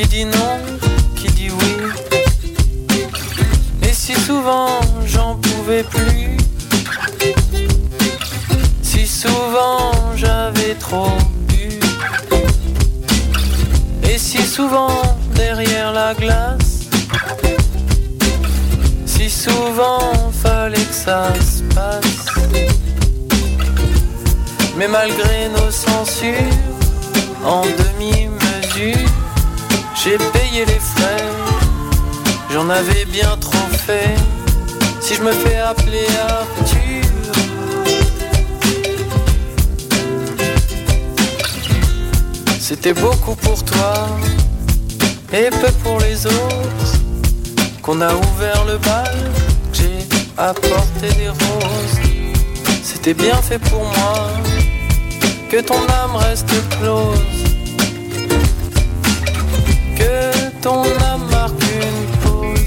qui dit non, qui dit oui. Et si souvent j'en pouvais plus, si souvent j'avais trop bu, et si souvent derrière la glace, si souvent fallait que ça se passe. Mais malgré nos censures, en demi-mesure, j'ai payé les frais. J'en avais bien trop fait. Si je me fais appeler Arthur, c'était beaucoup pour toi et peu pour les autres. Qu'on a ouvert le bal, j'ai apporté des roses. C'était bien fait pour moi que ton âme reste close, ton âme marque une pause.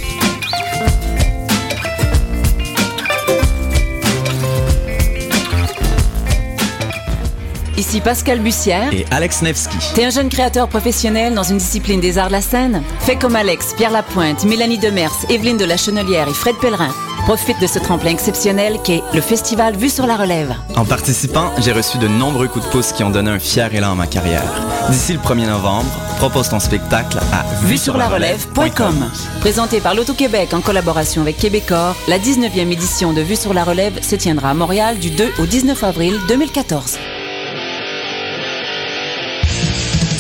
Ici Pascal Bussière. Et Alex Nevsky. T'es un jeune créateur professionnel dans une discipline des arts de la scène? Fais comme Alex, Pierre Lapointe, Mélanie Demers, Evelyne de la Chenelière et Fred Pellerin. Profite de ce tremplin exceptionnel qu'est le festival Vue sur la Relève. En participant, j'ai reçu de nombreux coups de pouce qui ont donné un fier élan à ma carrière. D'ici le 1er novembre, propose ton spectacle à vue sur la relève.com. Présenté par l'Auto-Québec en collaboration avec Québecor, la 19e édition de Vue sur la Relève se tiendra à Montréal du 2 au 19 avril 2014.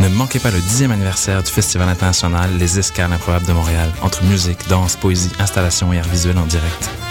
Ne manquez pas le 10e anniversaire du Festival international Les Escales improbables de Montréal, entre musique, danse, poésie, installation et art visuel en direct.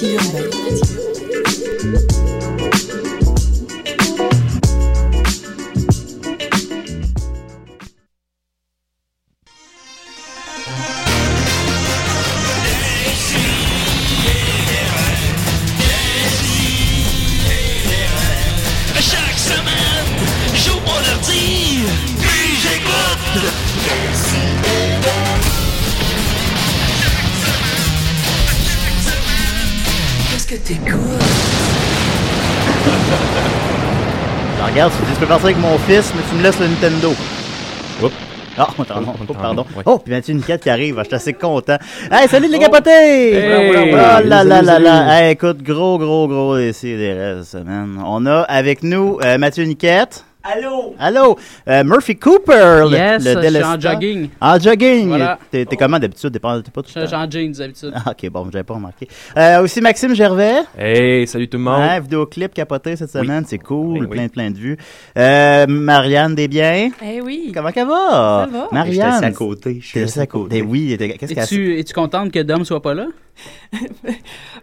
partie urbaine. Avec mon fils, mais tu me laisses le Nintendo. Oups. Ah, pardon, oh, pardon. Oh, puis Mathieu Niquette qui arrive, je suis assez content. Hey, salut les capotés! Hey! Oh là là là là. salut. Hey, écoute, gros, gros, gros ici des restes, semaine. On a avec nous euh, Mathieu Niquette. Allô? Allô? Euh, Murphy Cooper, le, Yes, le je suis en jogging. En jogging? Voilà. T'es comment d'habitude? T'es pas, t'es pas tout Je suis en jeans d'habitude. Ah, ok, bon, j'avais pas remarqué. Euh, aussi Maxime Gervais. Hey, salut tout le monde. Ouais, vidéoclip capoté cette Oui. semaine, c'est cool, Oui, plein, oui. plein de vues. Euh, Marianne Desbiens. Eh oui. Comment ça va? Ça va. Marianne. J'étais à côté. Assis à côté. Oui, qu'est-ce qu'elle Es-tu es-tu contente que Dom soit pas là?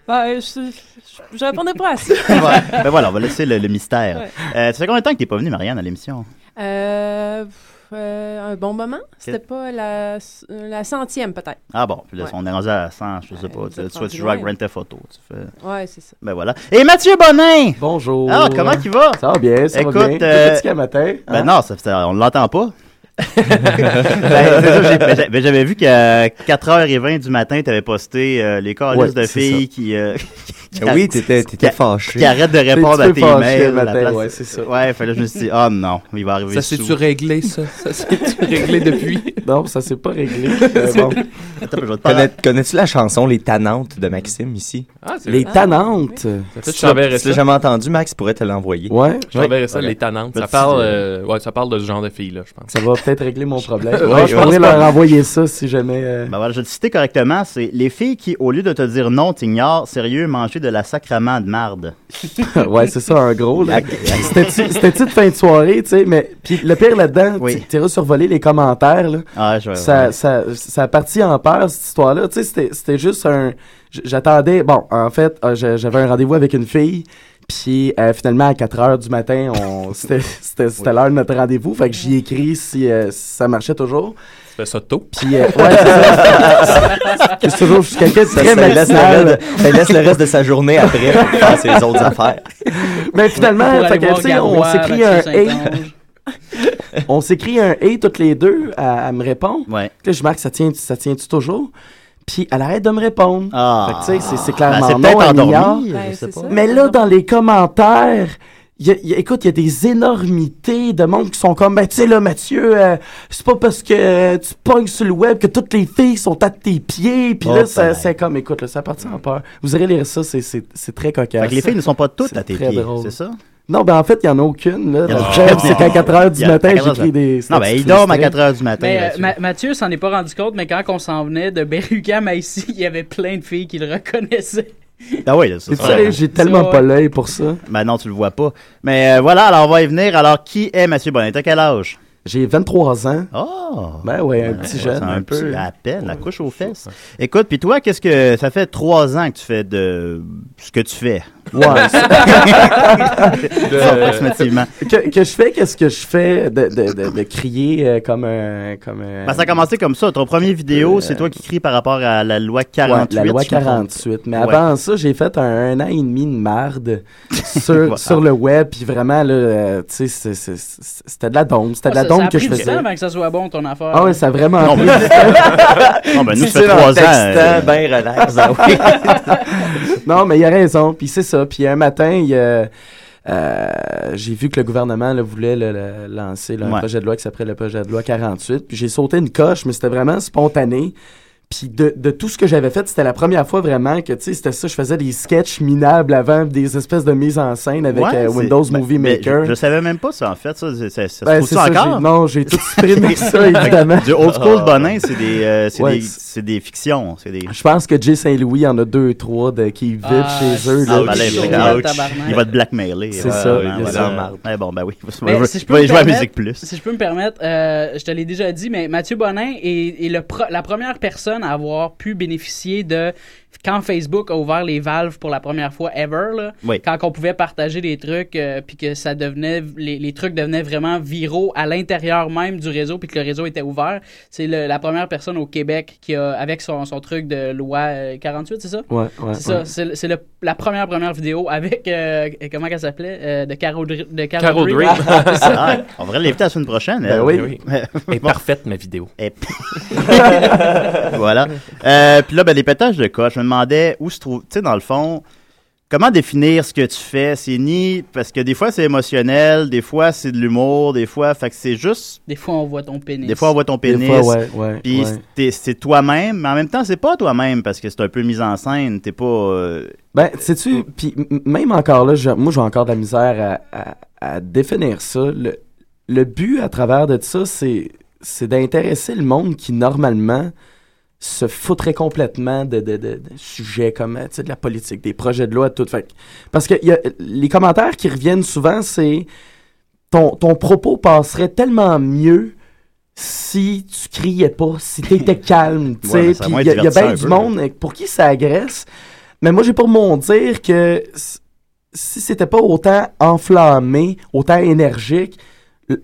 Ben, je, je, je répondais pas à ça. Ouais. Ben voilà, on va laisser le, le mystère. Ouais. Euh, ça fait combien de temps que t'es pas venu, Marianne, à l'émission? Euh, euh, un bon moment. C'était pas la, la centième, peut-être. Ah bon, puis là, Ouais. on est rendu à 100, je sais pas. Tu, tu, tu joues à loin. Grand Theft Auto. Tu fais... Ouais, c'est ça. Ben voilà. Et Mathieu Bonin! Bonjour. Alors, comment tu vas? Ça va bien, ça Écoute, va bien. euh, Petit qu'à matin. Ben hein? non, ça, ça- on l'entend pas. Ben, ben, ben, j'avais vu qu'à 4h20 du matin, tu avais posté euh, les calices Ouais, de filles qui, euh, Qui oui, t'étais, t'étais qui- fâché. Qui arrête de répondre à tes peu fâché mails. le à la matin, place- ouais, c'est ça. Ouais, fait là, je me suis dit, oh non, il va arriver Ça s'est-tu réglé, ça? Ça s'est-tu réglé depuis? Non, ça s'est pas réglé. Bon. Connais- Connais-tu la chanson Les Tannantes de Maxime ici? Ah, c'est Les vrai. je t'enverrai tu l'as jamais entendu, Max pourrait te l'envoyer. Ouais. Je t'enverrai ça, les Petit, parle, euh, ouais, ça parle de ce genre de filles-là, je pense. Ça va peut-être régler mon problème. Je pourrais leur envoyer ça si jamais. euh, Ben voilà, je vais te citer correctement, c'est les filles qui, au lieu de te dire non, t'ignorent, sérieux, manger de la sacrament de marde. ouais, c'est ça, un gros. là. C'était-tu de fin de soirée, tu sais, mais puis le pire là-dedans, Oui. tu iras survoler les commentaires, là. Ah, je vais. Ça, ça, ça a parti en peur, cette histoire-là. Tu sais, c'était- juste un... J'attendais... Bon, en fait, j'a- j'avais un rendez-vous avec une fille, puis euh, finalement, à 4 heures du matin, on c'était l'heure de notre rendez-vous, fait que j'y ai écrit si, euh, si ça marchait toujours. Tu fais ça tôt? Puis, euh, ouais, c'est ça. C'est toujours je suis quelqu'un de très ça laisse, le de, laisse le reste de sa journée après pour faire ses autres affaires. Mais finalement, fait que, on s'écrit un. On s'écrit un A toutes les deux à, à me répondre. Ouais. Là, je marque, ça tient, ça tient-tu toujours? Puis elle arrête de me répondre. Ah. Fait que, tu sais, c'est- c'est Ben, clairement non, elle Ben, je sais c'est pas. ça. Mais là, dans les commentaires, il y a- il y a- écoute, il y a des énormités de monde qui sont comme, ben, tu sais, là, Mathieu, euh, c'est pas parce que euh, tu pognes sur le web que toutes les filles sont à tes pieds. Puis Oh, là, ça- pareil. c'est comme, écoute, là, ça partit en peur. Vous irez lire ça, c'est- c'est c'est très cocasse. Fait que les filles ne sont pas toutes C'est à tes très pieds, drôle. c'est ça? Non, ben en fait, il n'y en a aucune. Là. Le c'est qu'à 4 h du matin, à 4 heures j'écris des. Non, ben, il dort à frustrées. 4 heures du matin. Mais euh. Ma- Mathieu s'en est pas rendu compte, mais quand on s'en venait de Berugam à ici, il y avait plein de filles qui le reconnaissaient. Ah oui, là, c'est j'ai tellement pas l'œil pour ça. Ben non, tu le vois pas. Mais euh, voilà, alors on va y venir. Alors, qui est Mathieu Bonnet? T'as quel âge? J'ai 23 ans. Oh! Ben ouais, un petit jeune, C'est un, un peu. petit à peine, la couche aux fesses. Écoute, puis toi, qu'est-ce que ça fait trois ans que tu fais de ce que tu fais? Ouais. De- Approximativement. que, que je fais, qu'est-ce que je fais de, de, de, de crier euh, comme un. Comme un Ben, ça a commencé comme ça. Ton premier vidéo, c'est toi qui cries par rapport à la loi 48. Ouais, la loi je me trompe. 48. Mais Ouais. avant ça, j'ai fait un, un an et demi de marde sur, Voilà. sur le web. Puis vraiment, là, euh, tu sais, c'est- c'est- c'est- c'était de la dombe. C'était de la Ah, ça, dombe ça a que pris je du faisais. temps avant que ça soit bon, ton affaire. Ah ouais, ça a vraiment Non, pris. Non, ben, nous, Si ça fait trois ans. euh, ben relax. ah oui. non, mais il a raison. Puis c'est ça. Puis un matin, il euh, j'ai vu que le gouvernement là, voulait le- le- lancer là, un Ouais. projet de loi qui s'appelait le projet de loi 48. Puis j'ai sauté une coche, mais c'était vraiment spontané. Puis de, de tout ce que j'avais fait, c'était la première fois vraiment que, tu sais, c'était ça, je faisais des sketchs minables avant, des espèces de mises en scène avec ouais, euh, Windows ben, Movie Maker. Je, je savais même pas ça, en fait. Ça, ça Ben, se trouve ça, encore? non, j'ai tout supprimé ça, évidemment. Du old school Bonin, c'est des, euh, c'est Ouais, des, des fictions. Des... Je pense que Jay Saint-Louis en a deux, trois de, qui vivent Ah, chez eux. Ah, Là, ben là, puis, il, euh, va- il va te blackmailer. C'est ça, ça. Bon, ben oui. Je vais- si je je peux vais me jouer à permettre- Musique Plus. Si je peux me permettre, euh, je te l'ai déjà dit, mais Mathieu Bonin est, est le pro- la première personne avoir pu bénéficier de quand Facebook a ouvert les valves pour la première fois ever, là, Oui. quand on pouvait partager des trucs, euh, puis que ça devenait, les, les trucs devenaient vraiment viraux à l'intérieur même du réseau, puis que le réseau était ouvert. C'est le- la première personne au Québec qui a, avec son, son truc de loi euh, 48, c'est ça? Ouais, ouais, C'est ouais. ça, c'est le- c'est le- la première première vidéo avec, euh, comment qu'elle s'appelait? Euh, de Caro, de Caro, Caro. Ah, on devrait l'inviter la semaine prochaine. Ben elle. oui. Elle est parfaite, ma vidéo. Et- voilà. Euh, puis là, ben, des pétages de coche. Demandais où se trouve. Tu sais, dans le fond, comment définir ce que tu fais? C'est ni. Parce que des fois, c'est émotionnel, des fois, c'est de l'humour, des fois. Fait que c'est juste. Des fois, on voit ton pénis. Des fois, on voit ton Des pénis. fois, ouais, ouais, Puis ouais. c'est toi-même, mais en même temps, c'est pas toi-même parce que c'est un peu mis en scène. T'es pas. euh, Ben, sais-tu, puis même encore là, je- moi j'ai encore de la misère à, à- à définir ça. Le, le but à travers de ça, c'est, c'est d'intéresser le monde qui normalement se foutrait complètement de, de, de- de sujets comme tu sais, de la politique, des projets de loi, tout. Fait, parce que y a, les commentaires qui reviennent souvent, c'est ton, ton propos passerait tellement mieux si tu criais pas, si t'étais calme, tu Ouais, Puis va il y a, être y a bien du peu, monde pour qui ça agresse. Mais moi, j'ai pour mon dire que si c'était pas autant enflammé, autant énergique, tu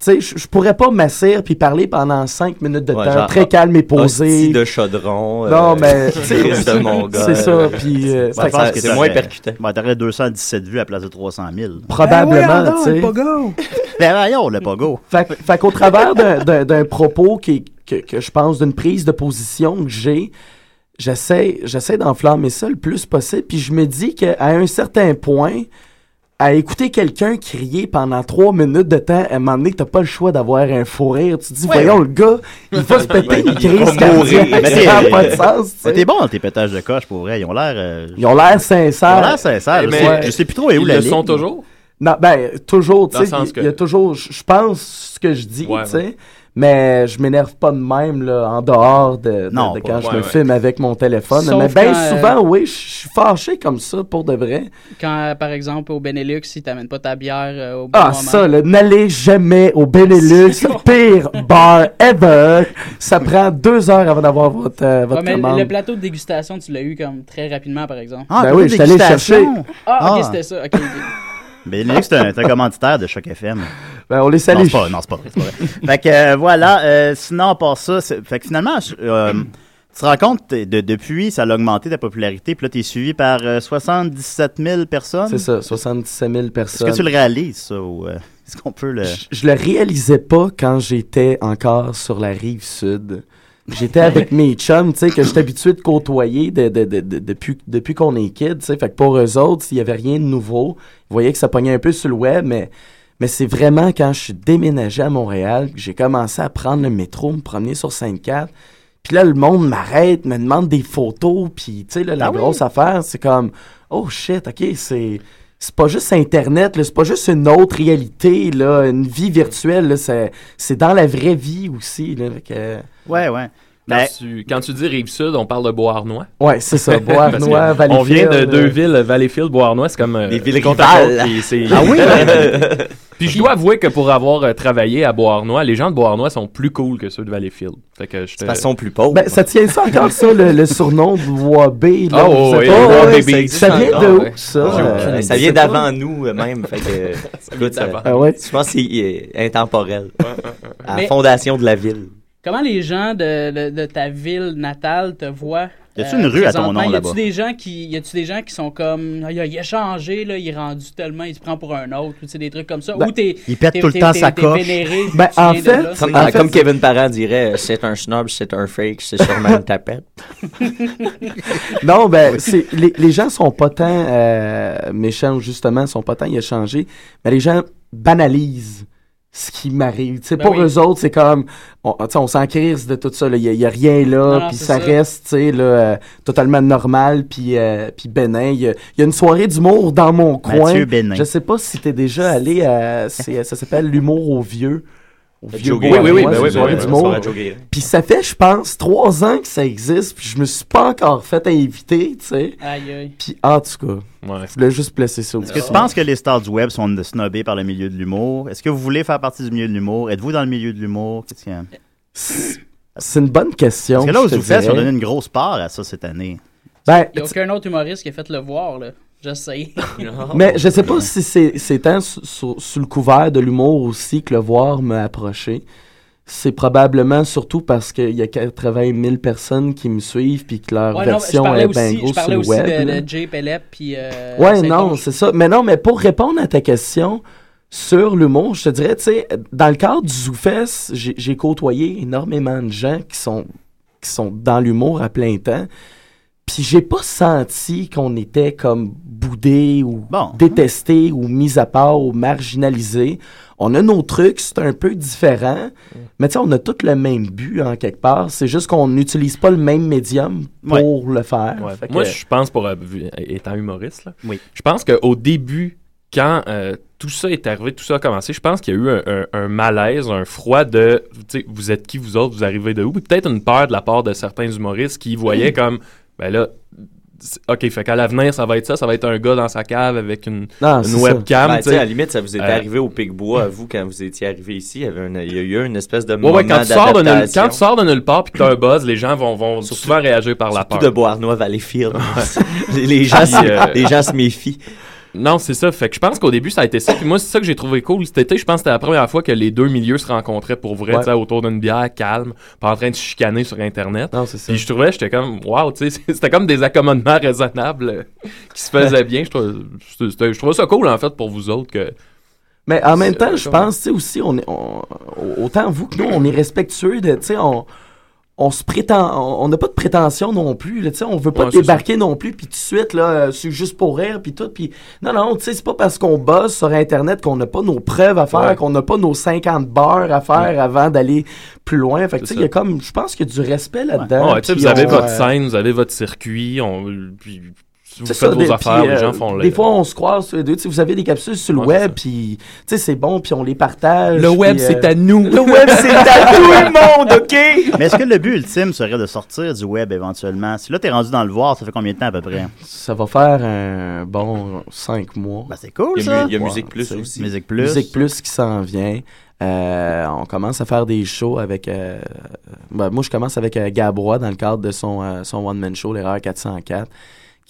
sais, je pourrais pas m'asseoir puis parler pendant cinq minutes de Ouais, temps, genre, très calme et posé. de chaudron. Non, euh, mais, c'est ça, puis, euh, que c'est moins percutant. Ouais, t'aurais 217 vues à la place de 300 000. Probablement, tu sais. Ben voyons, le pogo. Fait, fait qu'au travers d'un propos qui, que, que je pense d'une prise de position que j'ai, j'essaie, j'essaie d'enflammer ça le plus possible. Puis je me dis qu'à un certain point, à écouter quelqu'un crier pendant trois minutes de temps, à un moment donné, t'as pas le choix d'avoir un fou rire. Tu te dis, Ouais, voyons, ouais. le gars, il va se péter une Il cardiaque. Mais Ça n'a pas de sens, t'es bon dans tes pétages de coche, pour vrai. Ils ont l'air. euh, Ils ont l'air sincères. Ils ont l'air sincères. Je Mais- sais- Je sais plus trop où Ils la le ligne. sont toujours? Non, ben, toujours, tu sais. Il que- il y a toujours, je pense ce que je dis, Ouais, tu sais. Mais je m'énerve pas de même, là, en dehors de, de- Non, de pas- quand je ouais, me ouais. filme avec mon téléphone. Sauf mais bien euh, souvent, oui, je suis fâché comme ça, pour de vrai. Quand, par exemple, au Benelux, si t'amènes pas ta bière euh, au bon Ah, moment. ça, n'allez jamais au Benelux, pire bar ever. Ça prend deux heures avant d'avoir votre, euh, votre Ouais, mais commande. le plateau de dégustation, tu l'as eu comme très rapidement, par exemple. Ah, Ben oui, je suis allé chercher. Ah, ok, Ah. c'était ça. ok, ok. Mais Linux, c'est un, commanditaire de Choc FM. Ben, on les Non, salue. c'est pas, non, c'est pas vrai. pas vrai. fait que euh, voilà, euh, sinon, à part ça, fait que finalement, euh, tu te rends compte, de, depuis, ça a augmenté ta popularité, puis là, t'es suivi par euh, 77 000 personnes. C'est ça, 77 000 Est-ce personnes. que tu le réalises, ça, ou est-ce qu'on peut le... Je, je le réalisais pas quand j'étais encore sur la rive sud. J'étais avec mes chums, tu sais, que j'étais habitué de côtoyer de- de- de- de- depuis, depuis qu'on est kid, tu sais. Fait que pour eux autres, il y avait rien de nouveau. Ils voyaient que ça pognait un peu sur le web, mais, mais c'est vraiment quand je suis déménagé à Montréal que j'ai commencé à prendre le métro, me promener sur Sainte-Cat. Puis là, le monde m'arrête, me demande des photos, puis tu sais, là, la Ah oui? grosse affaire, c'est comme, oh shit, ok, c'est c'est pas juste Internet, c'est pas juste une autre réalité, là, une vie virtuelle, c'est, dans la vraie vie aussi. Là, que- Ouais, ouais. Quand, Ben, tu, quand tu dis Rive-Sud, on parle de Beauharnois. Ouais, c'est ça, Beauharnois, que On vient de Valleyfield, deux villes, Valleyfield, Beauharnois, c'est comme... euh, Des villes rivales. Ah oui? Puis je dois avouer que pour avoir euh, travaillé à Beauharnois, les gens de Beauharnois sont plus cool que ceux de Valleyfield. Fait que je te... De façon plus pauvre. Ben, ça tient ça encore, ça, le, le surnom de Wabé, là? Oh, oui, ouais, Baby. ça, ça vient de Ah, où, ça? Euh, ça sais vient pas. d'avant nous même. Fait que, écoute, ça- d'avant. Ah ouais? Je pense que c'est intemporel. À la Mais- fondation de la ville. Comment les gens de, de, de ta ville natale te voient? Y a-tu une rue à ton nom, Y là-bas? a-tu des gens qui, y a-tu des gens qui sont comme, Ah, il a, il a changé là, il est rendu tellement, il se prend pour un autre, ou tu sais, des trucs comme ça, Ben, ou t'es, il pète tout le temps sa coche. vénéré, Ben, en fait, là. Comme, En fait, comme Kevin Parent dirait, c'est un snob, c'est un fake, c'est sûrement une tapette. Non, ben, c'est, les, les gens sont pas tant euh, méchants, justement, sont pas tant y a changé, mais les gens banalisent ce qui m'arrive. Tu sais, Ben pour oui. eux autres, c'est comme, on, tu sais, on s'en crise de tout ça, il y, a- rien là, puis ça, ça. reste, tu sais, là, euh, totalement normal, puis euh, puis bénin. Il y, a- y a une soirée d'humour dans mon coin. Mathieu Bénin. Je sais pas si t'es déjà allé à, ça s'appelle l'humour au vieux. Guérin. oui, ben oui, ben oui, Guérin. Puis ça fait, je pense, trois ans que ça existe, puis je me suis pas encore fait inviter, tu sais. Aïe, aïe. Puis en tout cas, Ouais. je voulais juste placer ça Est-ce que tu penses que les stars du web sont de- snobées par le milieu de l'humour? Est-ce que vous voulez faire partie du milieu de l'humour? Êtes-vous dans le milieu de l'humour? C'est une bonne question. Parce que là, je aux te Zoufest, ils ont donné une grosse part à ça cette année. Ben, Il n'y a aucun autre humoriste qui a fait le voir, là. Je sais. mais je sais pas si c'est c'est tant sous, le couvert de l'humour aussi que le voir m'a approché. C'est probablement surtout parce qu'il y a 80 000 personnes qui me suivent puis que leur Ouais, je version est bien aussi, je grosse sur le aussi web. de, là. de Jay puis... euh, Ouais, non, c'est ça. Mais non, mais pour répondre à ta question sur l'humour, je te dirais, tu sais, dans le cadre du ZooFest, j'ai j'ai côtoyé énormément de gens qui sont, qui sont dans l'humour à plein temps. Puis j'ai pas senti qu'on était comme boudé ou Bon. détesté ou mis à part ou marginalisé. On a nos trucs, c'est un peu différent. Mais tu sais, on a tous le même but en quelque part. C'est juste qu'on n'utilise pas le même médium pour le faire. Ouais. Fait que- Moi, je pense, pour euh, vu- étant humoriste, là, Oui. je pense qu'au début, quand euh, tout ça est arrivé, tout ça a commencé, je pense qu'il y a eu un, un- un malaise, un froid de, tu sais, vous êtes qui vous autres, vous arrivez de où, peut-être une peur de la part de certains humoristes qui voyaient comme, ben là, ok, fait qu'à l'avenir, ça va être ça, ça va être un gars dans sa cave avec une, Non, une webcam, Ben, tu tu à la limite, ça vous est Euh, arrivé au Picbois, vous, quand vous étiez arrivé ici, il y, avait une- il y a eu une espèce de Ouais, moment ouais, quand tu, sors de nulle, quand tu sors de nulle part puis que t'as un buzz, les gens vont, vont souvent réagir par la Surtout peur. de Beauharnois Valleyfield. les, les gens, euh, les gens se méfient. Non, c'est ça. Fait que je pense qu'au début, ça a été ça. Puis moi, c'est ça que j'ai trouvé cool. Cet été, je pense que c'était la première fois que les deux milieux se rencontraient pour vrai, Ouais. autour d'une bière, calme, pas en train de chicaner sur Internet. Non, c'est ça. Puis je trouvais, j'étais comme, wow, tu sais, c'était comme des accommodements raisonnables euh, qui se faisaient bien. Je trouvais, je trouvais ça cool, en fait, pour vous autres que. Mais en même temps, je pense, tu sais, aussi, on est, on- autant vous que nous, on est respectueux de, tu sais, on, on se prétend, on n'a pas de prétention non plus. Là, tu sais, on veut pas Ouais, débarquer non plus, puis tout de suite là, euh, c'est juste pour rire, puis tout. Puis non, non, tu sais, c'est pas parce qu'on bosse sur Internet qu'on n'a pas nos preuves à faire, Ouais. qu'on n'a pas nos 50 bars à faire avant d'aller plus loin. Fait que tu sais, il y a comme, je pense qu'il y a du respect là-dedans. Vous avez votre euh, scène, vous avez votre circuit, on, puis vous c'est faites ça, vos des- affaires, puis, les euh, gens font Des fois, on se croise sur les deux. Vous avez des capsules sur le Ouais, web, puis tu sais, c'est bon, puis on les partage. Le web, c'est euh, à nous. Le web, c'est à tout le monde, OK? Mais est-ce que le but ultime serait de sortir du web éventuellement? Si là, t'es rendu dans le voir, ça fait combien de temps à peu près? Ça va faire un bon cinq mois. Ben, c'est cool, Il y a ça. mu- il y a Ouais, Musique Plus aussi. Musique Plus. Musique Plus qui s'en vient. Euh, on commence à faire des shows avec. euh, ben, moi, je commence avec euh, Gabrois dans le cadre de son, euh, son one-man show, l'erreur 404,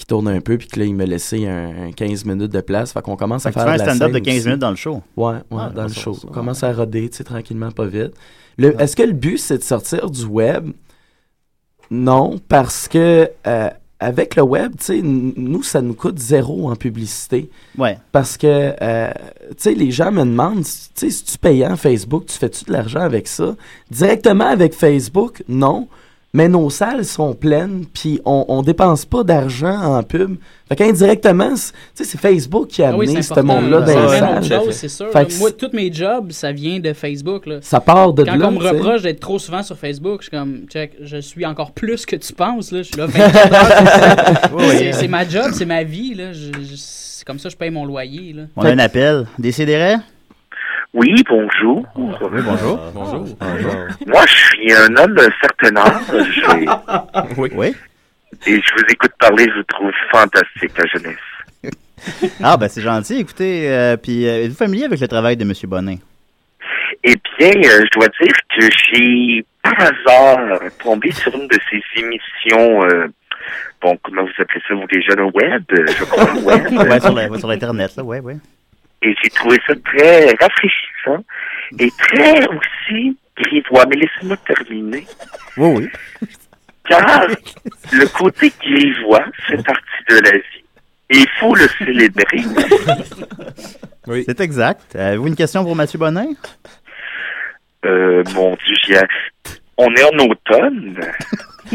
qui tourne un peu, puis que là, il m'a laissé un, un 15 minutes de place. Fait qu'on commence Fait à tu faire fais un stand-up de scène 15 aussi. minutes dans le show. Ouais, ouais, Ah, dans le show. ça, On commence à roder, tu sais, tranquillement, pas vite. Le- Est-ce que le but, c'est de sortir du web? Non, parce que euh, avec le web, tu sais, nous, ça nous coûte zéro en publicité. Ouais. Parce que, euh, tu sais, les gens me demandent, tu sais, si tu payant Facebook, tu fais-tu de l'argent avec ça? Directement avec Facebook, non. Mais nos salles sont pleines, puis on, on dépense pas d'argent en pub. Fait qu'indirectement, c'est- tu sais, c'est Facebook qui a Ah oui, amené ce monde-là C'est dans une les salles. chose, c'est sûr. Fait que Moi, tous mes jobs, ça vient de Facebook. Là. Ça part de Quand là, on me reproche d'être trop souvent sur Facebook, je suis comme, check, je suis encore plus que tu penses. Là. Je suis là 24 heures. C'est- C'est ma job, c'est ma vie. Là. Je- je- c'est comme ça que je paye mon loyer. Là. On a un appel. Décidérez? Oui, bonjour. Oui, bonjour. Bonjour. Moi, je suis un homme d'un certain âge Oui. Oui. et je vous écoute parler, je vous trouve fantastique, la jeunesse. Ah, ben c'est gentil. Écoutez, euh, puis euh, êtes-vous familier avec le travail de M. Bonnet? Eh bien, euh, je dois dire que j'ai par hasard tombé sur une de ces émissions, euh, bon, comment vous appelez ça, vous les jeunes au web, euh, je crois, web. ouais, sur l'Internet, là, ouais, ouais. Et j'ai trouvé ça très rafraîchissant et très aussi grivois. Mais laissez-moi terminer. Oui, oui. Car le côté grivois fait partie de la vie. Et il faut le célébrer. Oui. C'est exact. Avez-vous une question pour Mathieu Bonnet? Euh, mon Dieu, on est en automne.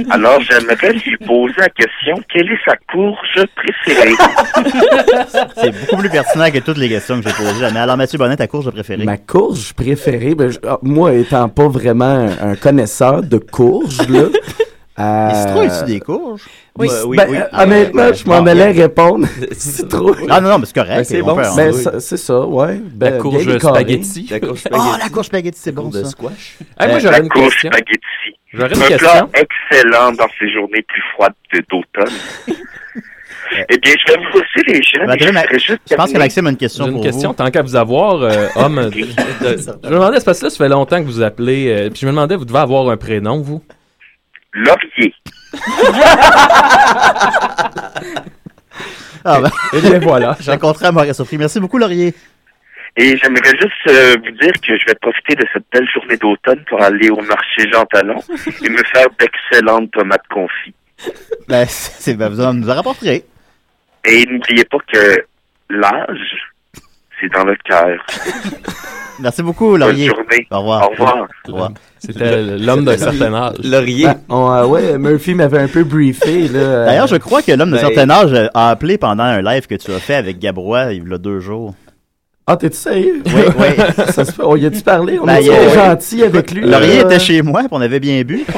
Alors, j'aimerais lui poser la question, quelle est sa courge préférée? C'est beaucoup plus pertinent que toutes les questions que j'ai posées. Alors, Mathieu Bonnet, ta courge préférée? Ma courge préférée, ben, je- ah, moi étant pas vraiment un, un connaisseur de courges, là. Euh, Il citrouille ici des courges? Oui, Ouais, oui, ben, oui. euh, honnêtement, je m'en allais bien. répondre. Citrouille. Ah non, non, mais c'est correct. Ben, c'est on bon. Ben, c'est ça, ouais. Ben, La courge bien décoré. spaghetti. La courge Ah, spaghetti. la courge spaghetti, c'est bon, Courge de ça. squash. Hey, moi, Euh, j'aurais La une courge question. spaghetti. J'aurais une Un question. plat excellent dans ces journées plus froides de- d'automne. eh bien, je vais vous laisser les jeunes. Ben, je juste pense que. Maxime a une question J'ai une pour question, vous. tant qu'à vous avoir, euh, homme. de- de- je me demandais, c'est parce que là, ça fait longtemps que vous appelez. euh, puis je me demandais, vous devez avoir un prénom, vous? Laurier. Ah, ben, Et bien voilà. le contraire m'aurait surpris. Merci beaucoup, Laurier. Et j'aimerais juste euh, vous dire que je vais profiter de cette belle journée d'automne pour aller au marché Jean Talon et me faire d'excellentes tomates confites. Ben, c'est, ben, vous en nous en rapporterez. Et n'oubliez pas que l'âge, c'est dans le cœur. Merci beaucoup, Bonne Laurier. journée. Au revoir. Au revoir. Au revoir. C'était l'homme d'un certain âge. Laurier. Ben, on, euh, ouais, Murphy m'avait un peu briefé, là. euh, D'ailleurs, je crois que l'homme de Ben- certain âge a appelé pendant un live que tu as fait avec Gabrois il y a deux jours. Ah, t'es-tu sérieux? Oui, oui. Ça se peut. On y a-tu parlé? On Ben, oui. gentil avec lui? Laurier là. était chez moi, puis on avait bien bu.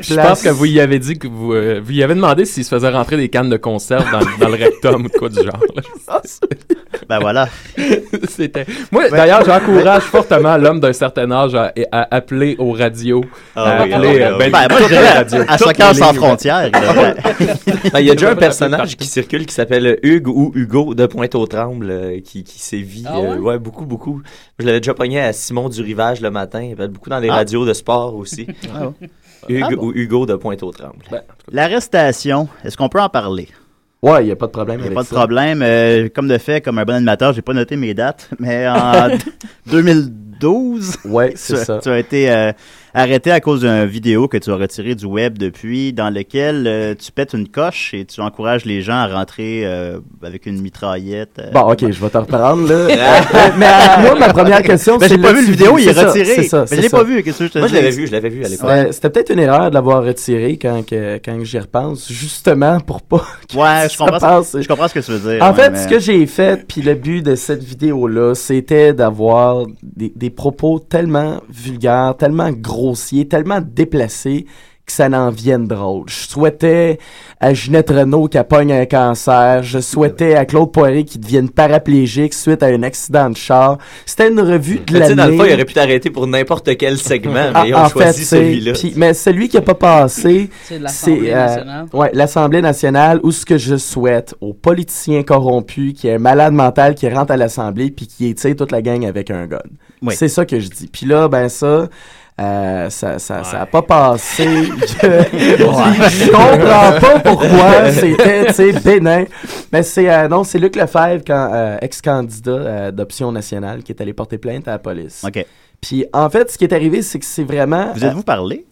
Je pense que vous y avez dit que vous, euh, vous y avez demandé s'il se faisait rentrer des cannes de conserve dans, dans le rectum ou quoi du genre. là. Ben voilà. C'était. Moi, d'ailleurs, j'encourage fortement l'homme d'un certain âge à, à appeler aux radios. Ah à oui, appeler, ah oui, euh, ah ben. Ben, moi, je à Soccer sans frontières. Ben, Il y a déjà un personnage qui circule qui s'appelle Hugues ou Hugo de Pointe-aux-Trembles euh, qui, qui sévit. Ah ouais? euh, ouais, beaucoup, beaucoup. Je l'avais déjà pogné à Simon du Rivage le matin. Il va beaucoup dans les Ah. radios de sport aussi. Ah ouais. Hugues Ah bon? ou Hugo de Pointe-aux-Trembles. Ben, L'arrestation, est-ce qu'on peut en parler? Ouais, il n'y a pas de problème Il n'y a pas de ça. problème. Euh, comme de fait, comme un bon animateur, j'ai pas noté mes dates, mais en 2000 2012. Ouais, Tu ça. Tu as été euh, arrêté à cause d'une vidéo que tu as retirée du web depuis, dans lequel euh, tu pètes une coche et tu encourages les gens à rentrer euh, avec une mitraillette. euh. Bon, ok, je vais te reprendre, là. Mais moi, ma première question, Ben, c'est... j'ai pas là, vu le tu- vidéo, il est retiré. c'est ça, Mais je l'ai pas vu, qu'est-ce que je te Moi, je l'avais vu, je l'avais vu à l'époque. Ouais, C'était peut-être une erreur de l'avoir retiré quand, que, quand j'y repense, justement pour pas Ouais, je comprends, passe. je comprends ce que tu veux dire. En ouais, fait, mais- ce que j'ai fait, puis le but de cette vidéo-là, c'était d'avoir des, des propos tellement vulgaires, tellement tellement déplacés que ça n'en vienne drôle. Je souhaitais à Ginette Renault qu'elle pogne un cancer. Je souhaitais à Claude Poiré qu'il devienne paraplégique suite à un accident de char. C'était une revue de Mais tu sais, dans le l'année. fond, il aurait pu t'arrêter pour n'importe quel segment, Ah, mais ils ont en choisi fait, c'est- celui-là. mais celui qui n'a pas passé, C'est l'Assemblée euh, nationale. ouais, l'Assemblée nationale, où ce que je souhaite aux politiciens corrompus, qui est un malade mental qui rentre à l'Assemblée puis qui étire toute la gang avec un gun. Oui. C'est ça que je dis. Puis là, ben ça. Euh, ça, ça, ça a pas passé. Je comprends pas pourquoi c'était, bénin. Mais c'est, euh, non, c'est Luc Lefebvre, quand, euh, ex-candidat euh, d'Option nationale, qui est allé porter plainte à la police. OK. Puis en fait, ce qui est arrivé, c'est que c'est vraiment. Vous êtes-vous parlé?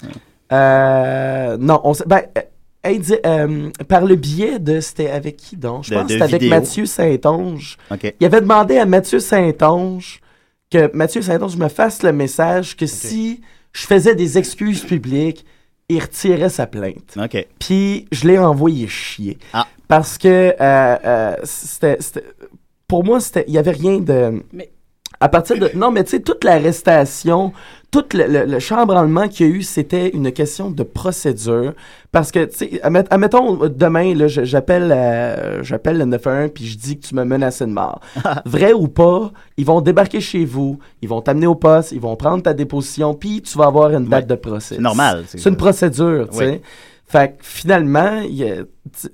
Euh, non, on ben, euh, indi- euh, par le biais de, c'était avec qui donc? Je De- pense que c'était avec vidéo. Mathieu Saint-Onge. OK. Il avait demandé à Mathieu Saint-Onge que Mathieu Saint-Onge me fasse le message que si je faisais des excuses publiques, il retirait sa plainte. OK. Puis je l'ai envoyé chier. Ah. Parce que euh, euh, c'était, pour moi, c'était, il y avait rien de. Mais- À partir de. Non, mais tu sais, toute l'arrestation, tout le, le, le chambranlement qu'il y a eu, c'était une question de procédure. Parce que, tu sais, admet- admettons, demain, là, j'appelle, euh, j'appelle le 911 puis je dis que tu me menaces de mort. Vrai ou pas, ils vont débarquer chez vous, ils vont t'amener au poste, ils vont prendre ta déposition, puis tu vas avoir une date de procès. C'est normal, c'est- C'est une procédure, tu sais. Oui. Fait que finalement, il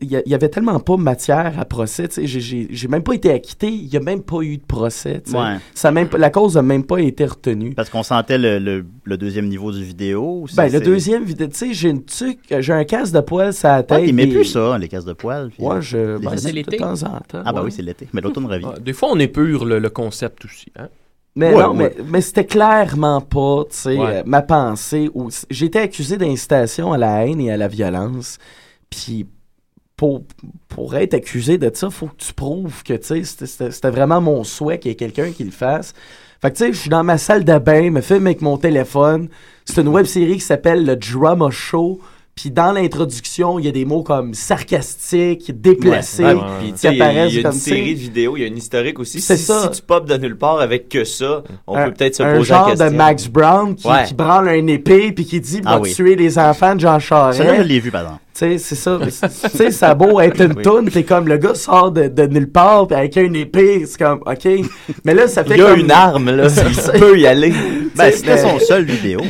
y, avait tellement pas matière à procès. J'ai- J'ai j'ai même pas été acquitté. Il n'y a même pas eu de procès. Ouais. Ça a même, la cause n'a même pas été retenue. Parce qu'on sentait le, le, le deuxième niveau du vidéo. Ben, le deuxième vidéo, tu sais, j'ai une tuque, j'ai un casse de poil sur la tête. Ouais, plus ça, les cases de poils. puis- Ouais, je. Les- ben, c'est de temps en temps. Ah, bah ouais. oui, c'est l'été. Mais l'automne revient. Ah, des fois, on épure le, le concept aussi. Hein? Mais Ouais, non, ouais. mais, mais c'était clairement pas, tu sais, Ouais. euh, ma pensée. Où, été accusé d'incitation à la haine et à la violence. Puis pour, pour être accusé de ça, faut que tu prouves que, tu sais, c'était vraiment mon souhait qu'il y ait quelqu'un qui le fasse. Fait que, tu sais, je suis dans ma salle de bain, me filme avec mon téléphone. C'est une web série qui s'appelle Le Drama Show. Puis dans l'introduction, il y a des mots comme sarcastique, déplacé, Ouais, ouais, ouais. Puis, tu qui sais, il y a, apparaissent il y a comme une série de vidéos, il y a une historique aussi. C'est si, ça. si tu popes de nulle part avec que ça, on un, peut peut-être se un poser genre la question. de Max Brown qui, Ouais. qui branle un épée puis qui dit Ah va oui. tuer les enfants de Jean Charest. Ça, je l'ai vu, par exemple. Tu sais, c'est ça. tu sais, ça a beau être une Oui. toune, t'es comme le gars sort de, de nulle part puis avec une épée, c'est comme OK. Mais là, ça fait Il y a comme une arme, là, il ça. peut y aller. Ben, c'était son seul vidéo.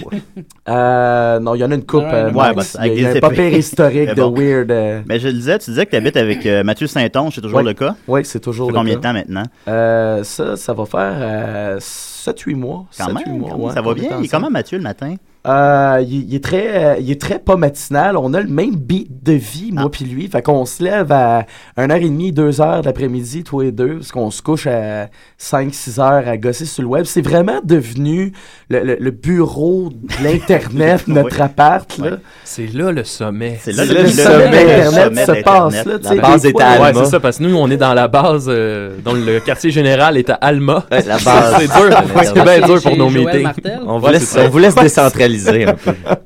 Euh, non, il y en a une coupe. Ouais, euh, ouais, Max. bah, avec il y a des un papier historique de bon. weird. euh, Mais je le disais, tu disais que tu habites avec euh, Mathieu Saint-Onge, c'est toujours Ouais. le cas? Oui, c'est toujours le combien cas. de temps maintenant? Euh, ça, ça va faire euh, 7-8 mois. Quand 7-8 même, mois, quand même, ouais, ça va bien. Il est comment Mathieu le matin? Euh, il, il est très, euh, il est très pas matinal. On a le même beat de vie, moi Ah. puis lui. Fait qu'on se lève à 1h30, 2h de l'après-midi, tous les deux, parce qu'on se couche à 5-6 heures à gosser sur le web. C'est vraiment devenu le, le- le bureau de l'Internet, notre Oui. appart. Là. C'est là le sommet. C'est là Le, le, le- sommet le d'Internet sommet se passe. Là, La base est à Ouais, Alma. c'est ça, parce que nous, on est dans la base, euh, dont le quartier général est à Alma. Ouais, la base. c'est dur, c'est bien dur pour nos meetings. On Ouais, on vous laisse décentraliser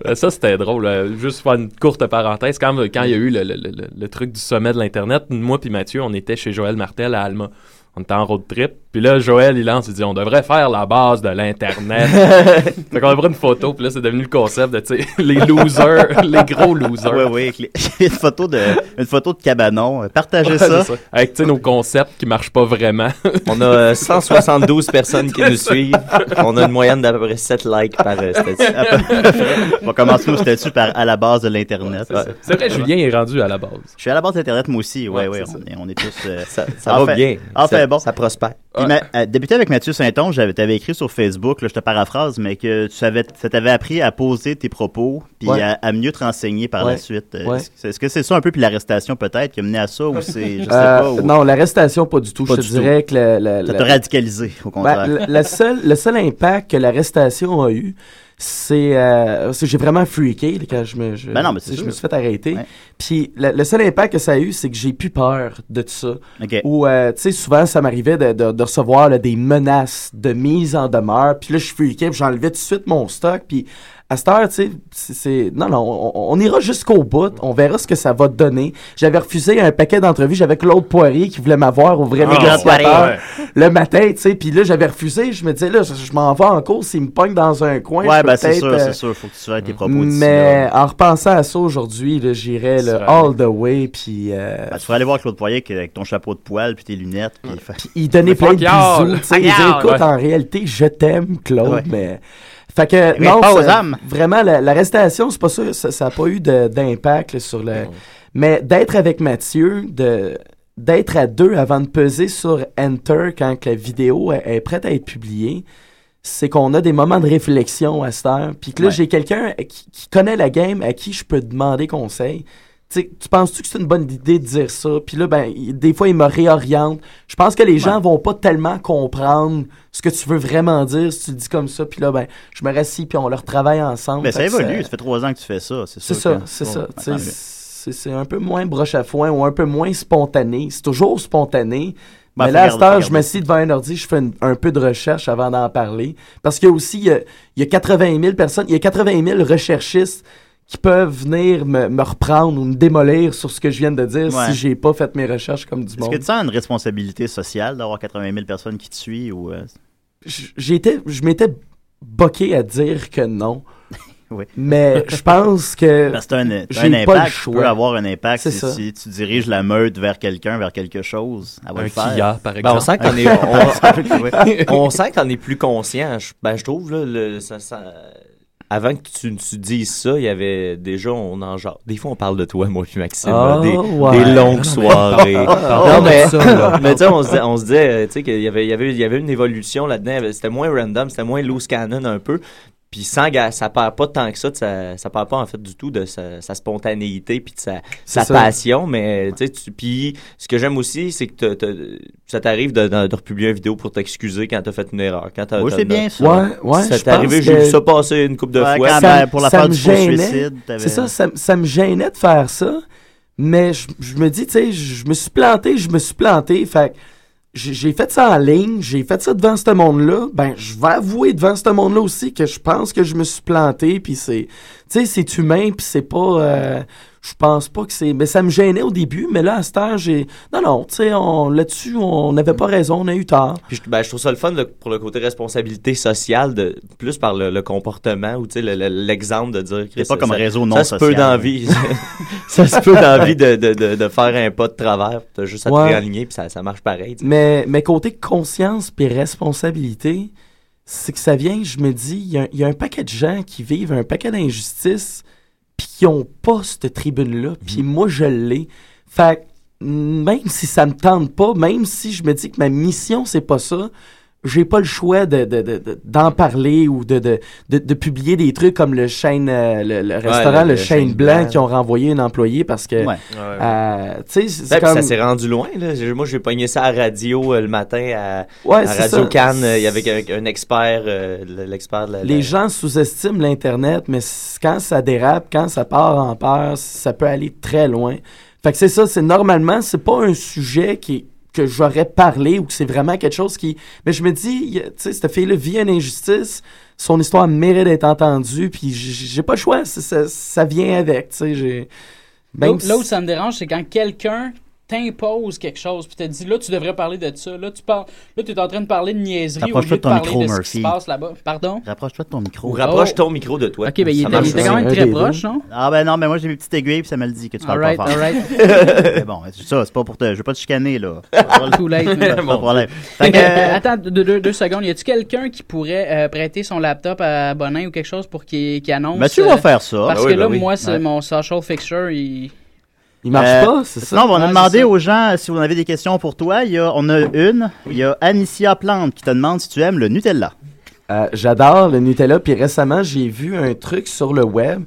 Euh, Ça, c'était drôle. euh, Juste faire une courte parenthèse. Quand, quand il y a eu le truc du sommet de l'Internet, moi puis Mathieu, on était chez Joël Martel à Alma. On était en road trip. Puis là, Joël, il lance, il dit on devrait faire la base de l'Internet. fait qu'on a pris une photo. Puis là, c'est devenu le concept de, tu sais, les losers, les gros losers. Oui, oui. avec les- une, photo de, une photo de cabanon. Euh, Partagez Ouais, ça. Avec, tu sais, nos concepts qui marchent pas vraiment. On a euh, 172 personnes qui nous suivent. On a une moyenne d'à peu près 7 likes par euh, statut. On va commencer nos statuts par à la base de l'Internet. C'est vrai, Julien est rendu à la base. Je suis à la base d'Internet, moi aussi. Oui, Ouais, oui. c'est On est, on est tous. euh, Ça, ça Enfin- va bien. enfin, ça, bon. ça prospère. Ma- euh, débuter avec Mathieu Saint-Onge, t'avais écrit sur Facebook, là, je te paraphrase, mais que tu savais, ça t'avait appris à poser tes propos, puis Ouais. à, à mieux te renseigner par la suite. Euh, Ouais. Est-ce que- c'est ça un peu, puis l'arrestation peut-être, qui a mené à ça, ou c'est, je sais Euh, pas, ou... Non, l'arrestation, pas du tout. Pas je te dirais que le, le- Ça le- t'a radicalisé, au contraire. Ben, seul, le seul impact que l'arrestation a eu, c'est euh, j'ai vraiment freaké quand je me, je, Ben non, mais c'est je me suis fait arrêter. Puis le, le seul impact que ça a eu, c'est que j'ai plus peur de tout ça. Ok. Ou, euh, tu sais, souvent, ça m'arrivait de, de, de recevoir là, des menaces de mise en demeure. Puis là, je freakais, j'enlevais tout de suite mon stock. Puis à cette heure, tu sais, c'est-. Non, non, on, on ira jusqu'au bout. On verra ce que ça va donner. J'avais refusé un paquet d'entrevues. J'avais Claude Poirier qui voulait m'avoir au vrai Ah, négociateur le matin, tu sais. Puis là, j'avais refusé. Je me disais, là, je, je m'en vais en cours. S'il me pogne dans un coin, ouais, ben c'est sûr, euh, c'est sûr, faut que tu fasses tes propos mais là. en repensant à ça aujourd'hui, là, j'irais le all the way. Puis. euh, Ben, tu ferais aller voir Claude Poirier avec- ton chapeau de poil puis tes lunettes. Puis il fait- il donnait plein de bisous. tu sais, Fuck Il disait, y'all! écoute, Ouais. en réalité, je t'aime, Claude, Ouais. mais. Fait que, non, pas aux vraiment, la- l'arrestation, c'est pas ça, ça n'a pas eu d'impact sur le. Mais d'être avec Mathieu, de d'être à deux avant de peser sur Enter quand que la vidéo est, est prête à être publiée, c'est qu'on a des moments de réflexion à cette heure. Puis que là, Ouais. j'ai quelqu'un qui, qui connaît la game, à qui je peux demander conseil. Tu sais, tu penses-tu que c'est une bonne idée de dire ça? Puis là, ben, il- des fois, il me réoriente. Je pense que les gens vont pas tellement comprendre ce que tu veux vraiment dire si tu le dis comme ça. Puis là, ben, je me rassis, puis on leur travaille ensemble. Ben, ça évolue, ça fait trois ans que tu fais ça. C'est ça, c'est ça. ben. C'est un peu moins broche à foin ou un peu moins spontané. C'est toujours spontané. Ben, mais là, à cette heure, je garder m'assieds devant un ordi, je fais une- un peu de recherche avant d'en parler. Parce qu'il y a aussi, il y a, il y a 80 000 personnes, il y a 80 000 recherchistes qui peuvent venir me, me reprendre ou me démolir sur ce que je viens de dire Ouais. si j'ai pas fait mes recherches comme du Est-ce monde. que tu sens une responsabilité sociale d'avoir 80 000 personnes qui te suivent ou euh, J'étais, je m'étais boqué à dire que non. Oui. Mais je pense que Parce que t'as un, un pas le impact, tu choix. peux avoir un impact C'est si, tu diriges la meute vers quelqu'un, vers quelque chose. Un le faire. Kia, par Ben, on sent qu'on est, on, on sent qu'on est plus conscient. Je, ben, je trouve, là, le, ça, ça- avant que tu, tu dises ça, il y avait déjà, on en genre, des fois on parle de toi, moi puis Maxime, Ah, là, des, ouais. des longues soirées. Non, mais, mais tu sais, on se disait, on se disait, euh, tu sais, qu'il y avait, il y avait, il y avait une évolution là-dedans, c'était moins random, c'était moins loose cannon un peu. Puis sans ça perd pas tant que ça, sa, ça perd pas en fait du tout de sa, sa spontanéité puis de sa, ça. passion. Mais tu sais, tu- puis ce que j'aime aussi, c'est que ça t'arrive de, de, de republier une vidéo pour t'excuser quand t'as fait une erreur. Quand Moi, c'est bien ça. Ouais, ouais, Ça t'est arrivé, j'ai vu ça passer une couple de Ouais, fois. quand- ça, pour la ça part me du suicide, C'est ça, ça, ça me gênait de faire ça. Mais je, je me dis, tu sais, je me suis planté, je me suis planté. Fait que j'ai fait ça en ligne, j'ai fait ça devant ce monde-là. Ben, je vais avouer devant ce monde-là aussi que je pense que je me suis planté. Puis c'est, tu sais, c'est humain, puis c'est pas. euh, je pense pas que c'est. Mais ça me gênait au début, mais là, à cette heure, j'ai. Non, non, tu sais, on- là-dessus, on n'avait pas raison, on a eu tort. Puis je, ben, je trouve ça le fun de- pour le côté responsabilité sociale, de, plus par le, le comportement ou tu sais, le- le- l'exemple de dire que pas comme ça, réseau non ça se peut social. dans la vie. ça se peut dans la vie de, de, de, de faire un pas de travers, t'as juste à te Ouais. réaligner puis ça, ça marche pareil. Mais, mais côté conscience puis responsabilité, c'est que ça vient, je me dis, il y, y a un paquet de gens qui vivent un paquet d'injustices puis qui ont pas cette tribune-là, puis moi, je l'ai. Fait même si ça me tente pas, même si je me dis que ma mission, c'est pas ça, j'ai pas le choix de, de- de- de- d'en parler ou de, de, de, de publier des trucs comme le chaîne, euh, le, le restaurant, le- le, le chaîne Chêne blanc, Blanc. qui ont renvoyé un employé parce que, Ouais. euh, tu sais, c'est Ben, comme... Ça s'est rendu loin. Là. Moi, j'ai pogné ça à la radio euh, le matin à, Ouais, à Radio ça. Cannes. euh, Il y avait un, expert, euh, le- l'expert de la, Les gens sous-estiment l'Internet, mais quand ça dérape, quand ça part en peur, ça peut aller très loin. Fait que c'est ça, c'est normalement, c'est pas un sujet qui que j'aurais parlé ou que c'est vraiment quelque chose qui... Mais je me dis, tu sais, cette fille-là vit une injustice, son histoire mérite d'être entendue, puis j'ai pas le choix, ça, ça vient avec, tu sais, j'ai... Là, où ça me dérange, c'est quand quelqu'un t'impose quelque chose, puis te dit là, tu devrais parler de ça. Là, tu parles, là, es en train de parler de niaiserie au lieu Rapproche-toi de ton parler micro, de ce qui Murphy. se passe là-bas. Pardon? Rapproche-toi de ton micro. Ou rapproche Oh. ton micro de toi. Ok, ben il était, il était quand même Un très proche, non? Ah ben non, mais moi j'ai mes petites aiguilles puis ça me le dit que tu parles Alright, pas fort. mais bon, c'est ça, c'est pas pour te... Je veux pas te chicaner, là. Too late, Pas de problème. Fait Fait que, que, euh, attends deux, deux- deux secondes. Y a-tu quelqu'un qui pourrait euh, prêter son laptop à Bonin ou quelque chose pour qu'il annonce? Ben, tu euh, vas faire ça. Parce Ben que là, ben oui. moi, c'est mon social fixture. Il... Il marche Euh, pas, c'est ça? sinon, on a Ouais, demandé aux gens si vous avez des questions pour toi. Il y a, on a une. Il y a Anicia Plante qui te demande si tu aimes le Nutella. Euh, J'adore le Nutella. Puis récemment, j'ai vu un truc sur le web.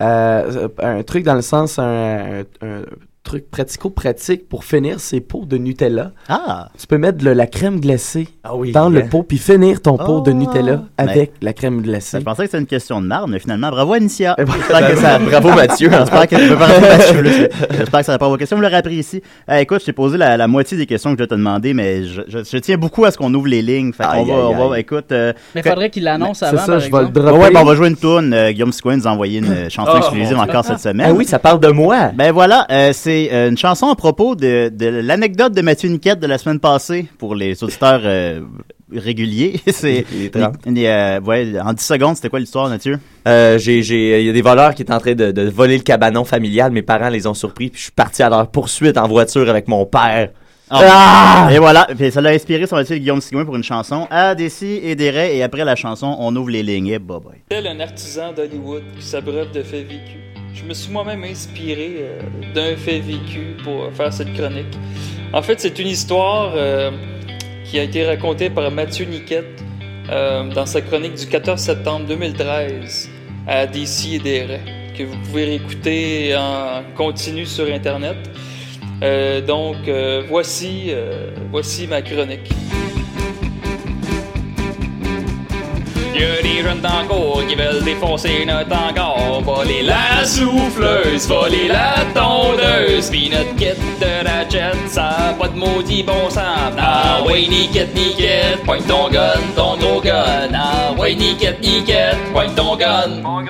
euh, un truc dans le sens, un, un- un truc pratico-pratique pour finir ses pots de Nutella. Ah! Tu peux mettre de la crème glacée oui, dans hein? le pot, puis finir ton pot de Oh! Nutella Mais- avec la crème glacée. Je pensais que c'était une question de marde, mais finalement, bravo Anicia. Ben, que ça... bravo, Mathieu. J'espère que... Mathieu. J'espère que ça répond à vos questions. Vous l'aurez appris ici. Euh, écoute, je t'ai posé la, la moitié des questions que je vais te demander, mais je, je- je tiens beaucoup à ce qu'on ouvre les lignes. Fait Aïe, va, aïe, on va, aïe. écoute... euh, Mais que- faudrait qu'il l'annonce C'est avant, ça, par je vais le dropper. Ouais, ben, on va jouer une tourne. Euh, Guillaume Sigouin nous a envoyé une chanson Oh, exclusive encore cette semaine. Ah oui, ça parle de moi. Ben voilà, euh, c'est euh, une chanson à propos de, de l'anecdote de Mathieu Niquette de la semaine passée pour les auditeurs euh, réguliers. c'est euh, ouais, en 10 secondes, c'était quoi l'histoire, Mathieu? Euh, j'ai, il y a des voleurs qui étaient en train de, de voler le cabanon familial. Mes parents les ont surpris, puis je suis parti à leur poursuite en voiture avec mon père. Ah! Et voilà, puis ça l'a inspiré son métier de Guillaume Sigouin pour une chanson à des si et des raies, et après la chanson, on ouvre les lignes. Et bye bye. Tel un artisan d'Hollywood qui s'abreuve de faits vécus. Je me suis moi-même inspiré euh, d'un fait vécu pour faire cette chronique. En fait, c'est une histoire euh, qui a été racontée par Mathieu Niquette euh, dans sa chronique du 14 septembre 2013 à DC et des que vous pouvez réécouter en continu sur Internet. Donc, voici ma chronique. Veulent défoncer notre encore. Voler la souffleuse, voler la tondeuse. Puis notre kit de la jet, ça a pas de maudit bon sens. Ah ouais, niquette, niquette, pointe ton gun, ton gros gun. Ah ouais, niquette, niquette, pointe ton gun. Mon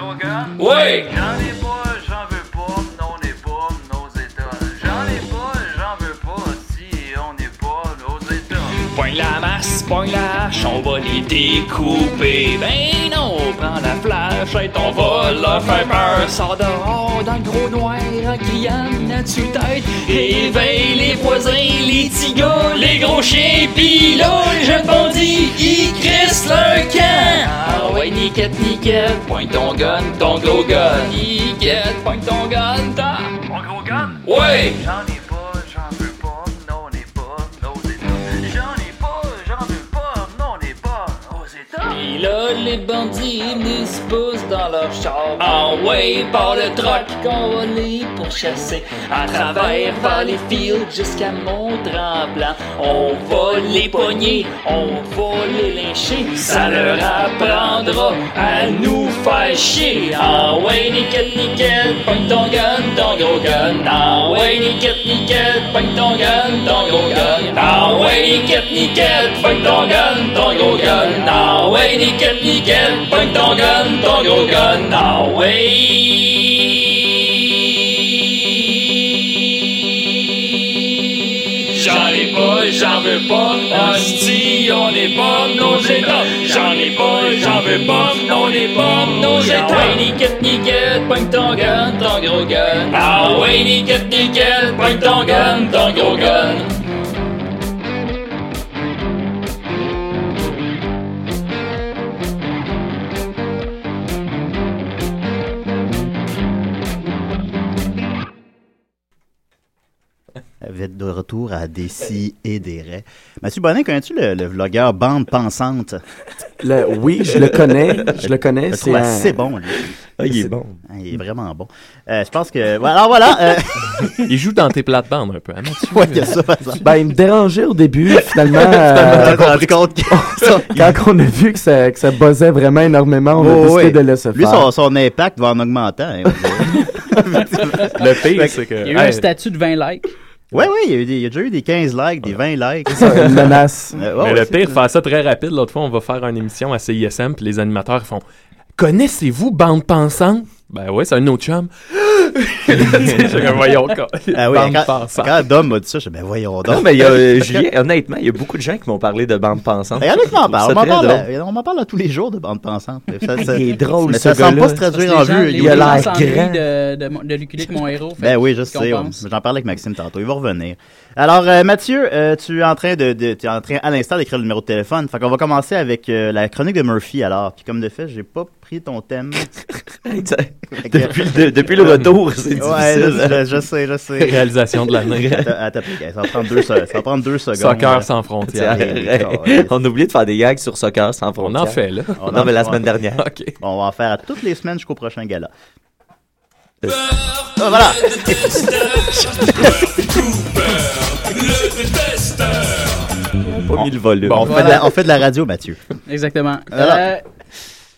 pogne la on va les découper. Ben non, prends la flashette, on va leur faire peur. Sors dehors dans le gros noir en criant à tue-tête. Éveille les voisins, les petits gars, les gros chiens, pis là, les jeunes bandits, ils crissent leur camp. Ah ouais, niquette, niquette, pointe ton gun, ton gros gun. Niquette, pointe ton gun, ta... Mon gros gun? Ouais! Pis là, les bandits venus se poussent dans leur char. Ah ouais, par le troc qu'on va les pourchasser. À travers vers les fields jusqu'à Mont-Tremblant. On va les pogner, on va les lyncher. Ça leur apprendra à nous faire chier. Ah ouais, nickel, nickel, pogne ton gun, ton gros gun. Ah ouais, nickel, nickel, pogne ton gun, ton gros gun. Ah ouais, nickel, nickel, pogne ton gun, ton gros gun. Ah ouais, nickel, nickel, pogne ton gun, ton gros gun. Ah. J'en ai pas, j'en veux pas, hostie, on n'est pas nos états. J'en ai pas, j'en veux pas, on n'est pas nos états. Ah niquette, pogne ton gun, ton gros gun. Ah niquette, pogne ton gun, ton gros gun. Retour à des si et des raies. Mathieu Bonnet, connais-tu le, le vlogueur Bande Pensante? Le- oui, je le connais, je le connais, c'est un- assez bon, lui. Ah, il est bon. Ah, il est vraiment bon. Euh, je pense que... Alors voilà... euh, Il joue dans tes plates-bandes un peu, hein, Mathieu? Ouais, il y a ça. Ben, il me dérangeait au début, finalement. Finalement, euh, t'as rendu compte que- quand on a vu que ça, que ça buzzait vraiment énormément, on a décidé ouais. de laisser Lui, faire. son, son impact va en augmentant. hein. Le pire, c'est que. Il y a eu un statut de 20 likes. Ouais, ouais, il y, a eu des- il y a déjà eu des 15 likes, des 20 likes. ça, une menace. Euh, ouais, Mais ouais, le c'est- pire, faire ça très rapide. L'autre fois, on va faire une émission à CISM, puis les animateurs font Connaissez-vous Bande Pensante Ben ouais, c'est un autre chum. J'ai comme, voyons, quoi. Ah oui, Bande quand, Pensante. quand Dom m'a dit ça, je dis, ben voyons donc. Non, mais il y a, Julien, honnêtement, il y a beaucoup de gens qui m'ont parlé de bande pensante. Il y en a qui m'en parlent. Ça On m'en parle, à- on m'en parle à tous les jours de bande pensante. Ça, ça- Il est drôle, Mais ce ça semble pas se traduire en vue. Il a l'air grand. de, de, mon- de héros. fait Ben oui, je sais. J'en parlais avec Maxime tantôt. Il va revenir. Alors, euh, Mathieu, euh, tu es en train de, de- tu es en train à l'instant d'écrire le numéro de téléphone. Fait qu'on va commencer avec euh, la chronique de Murphy. Alors, puis comme de fait, j'ai pas ton thème. Depuis le- depuis le retour, c'est Ouais, difficile. je, je sais, je sais. Réalisation de l'année. Attends, ça va prendre deux, ça va prendre deux secondes. Soccer sans frontières. On a oublié de faire des gags sur soccer sans frontières. en fait, là. On Non, en- mais la on- semaine dernière. On va en faire à toutes les semaines jusqu'au prochain gala. Ah, voilà! Pas mis le volume. Bon, on, fait de la, on fait de la radio, Mathieu. Exactement. Voilà. Euh,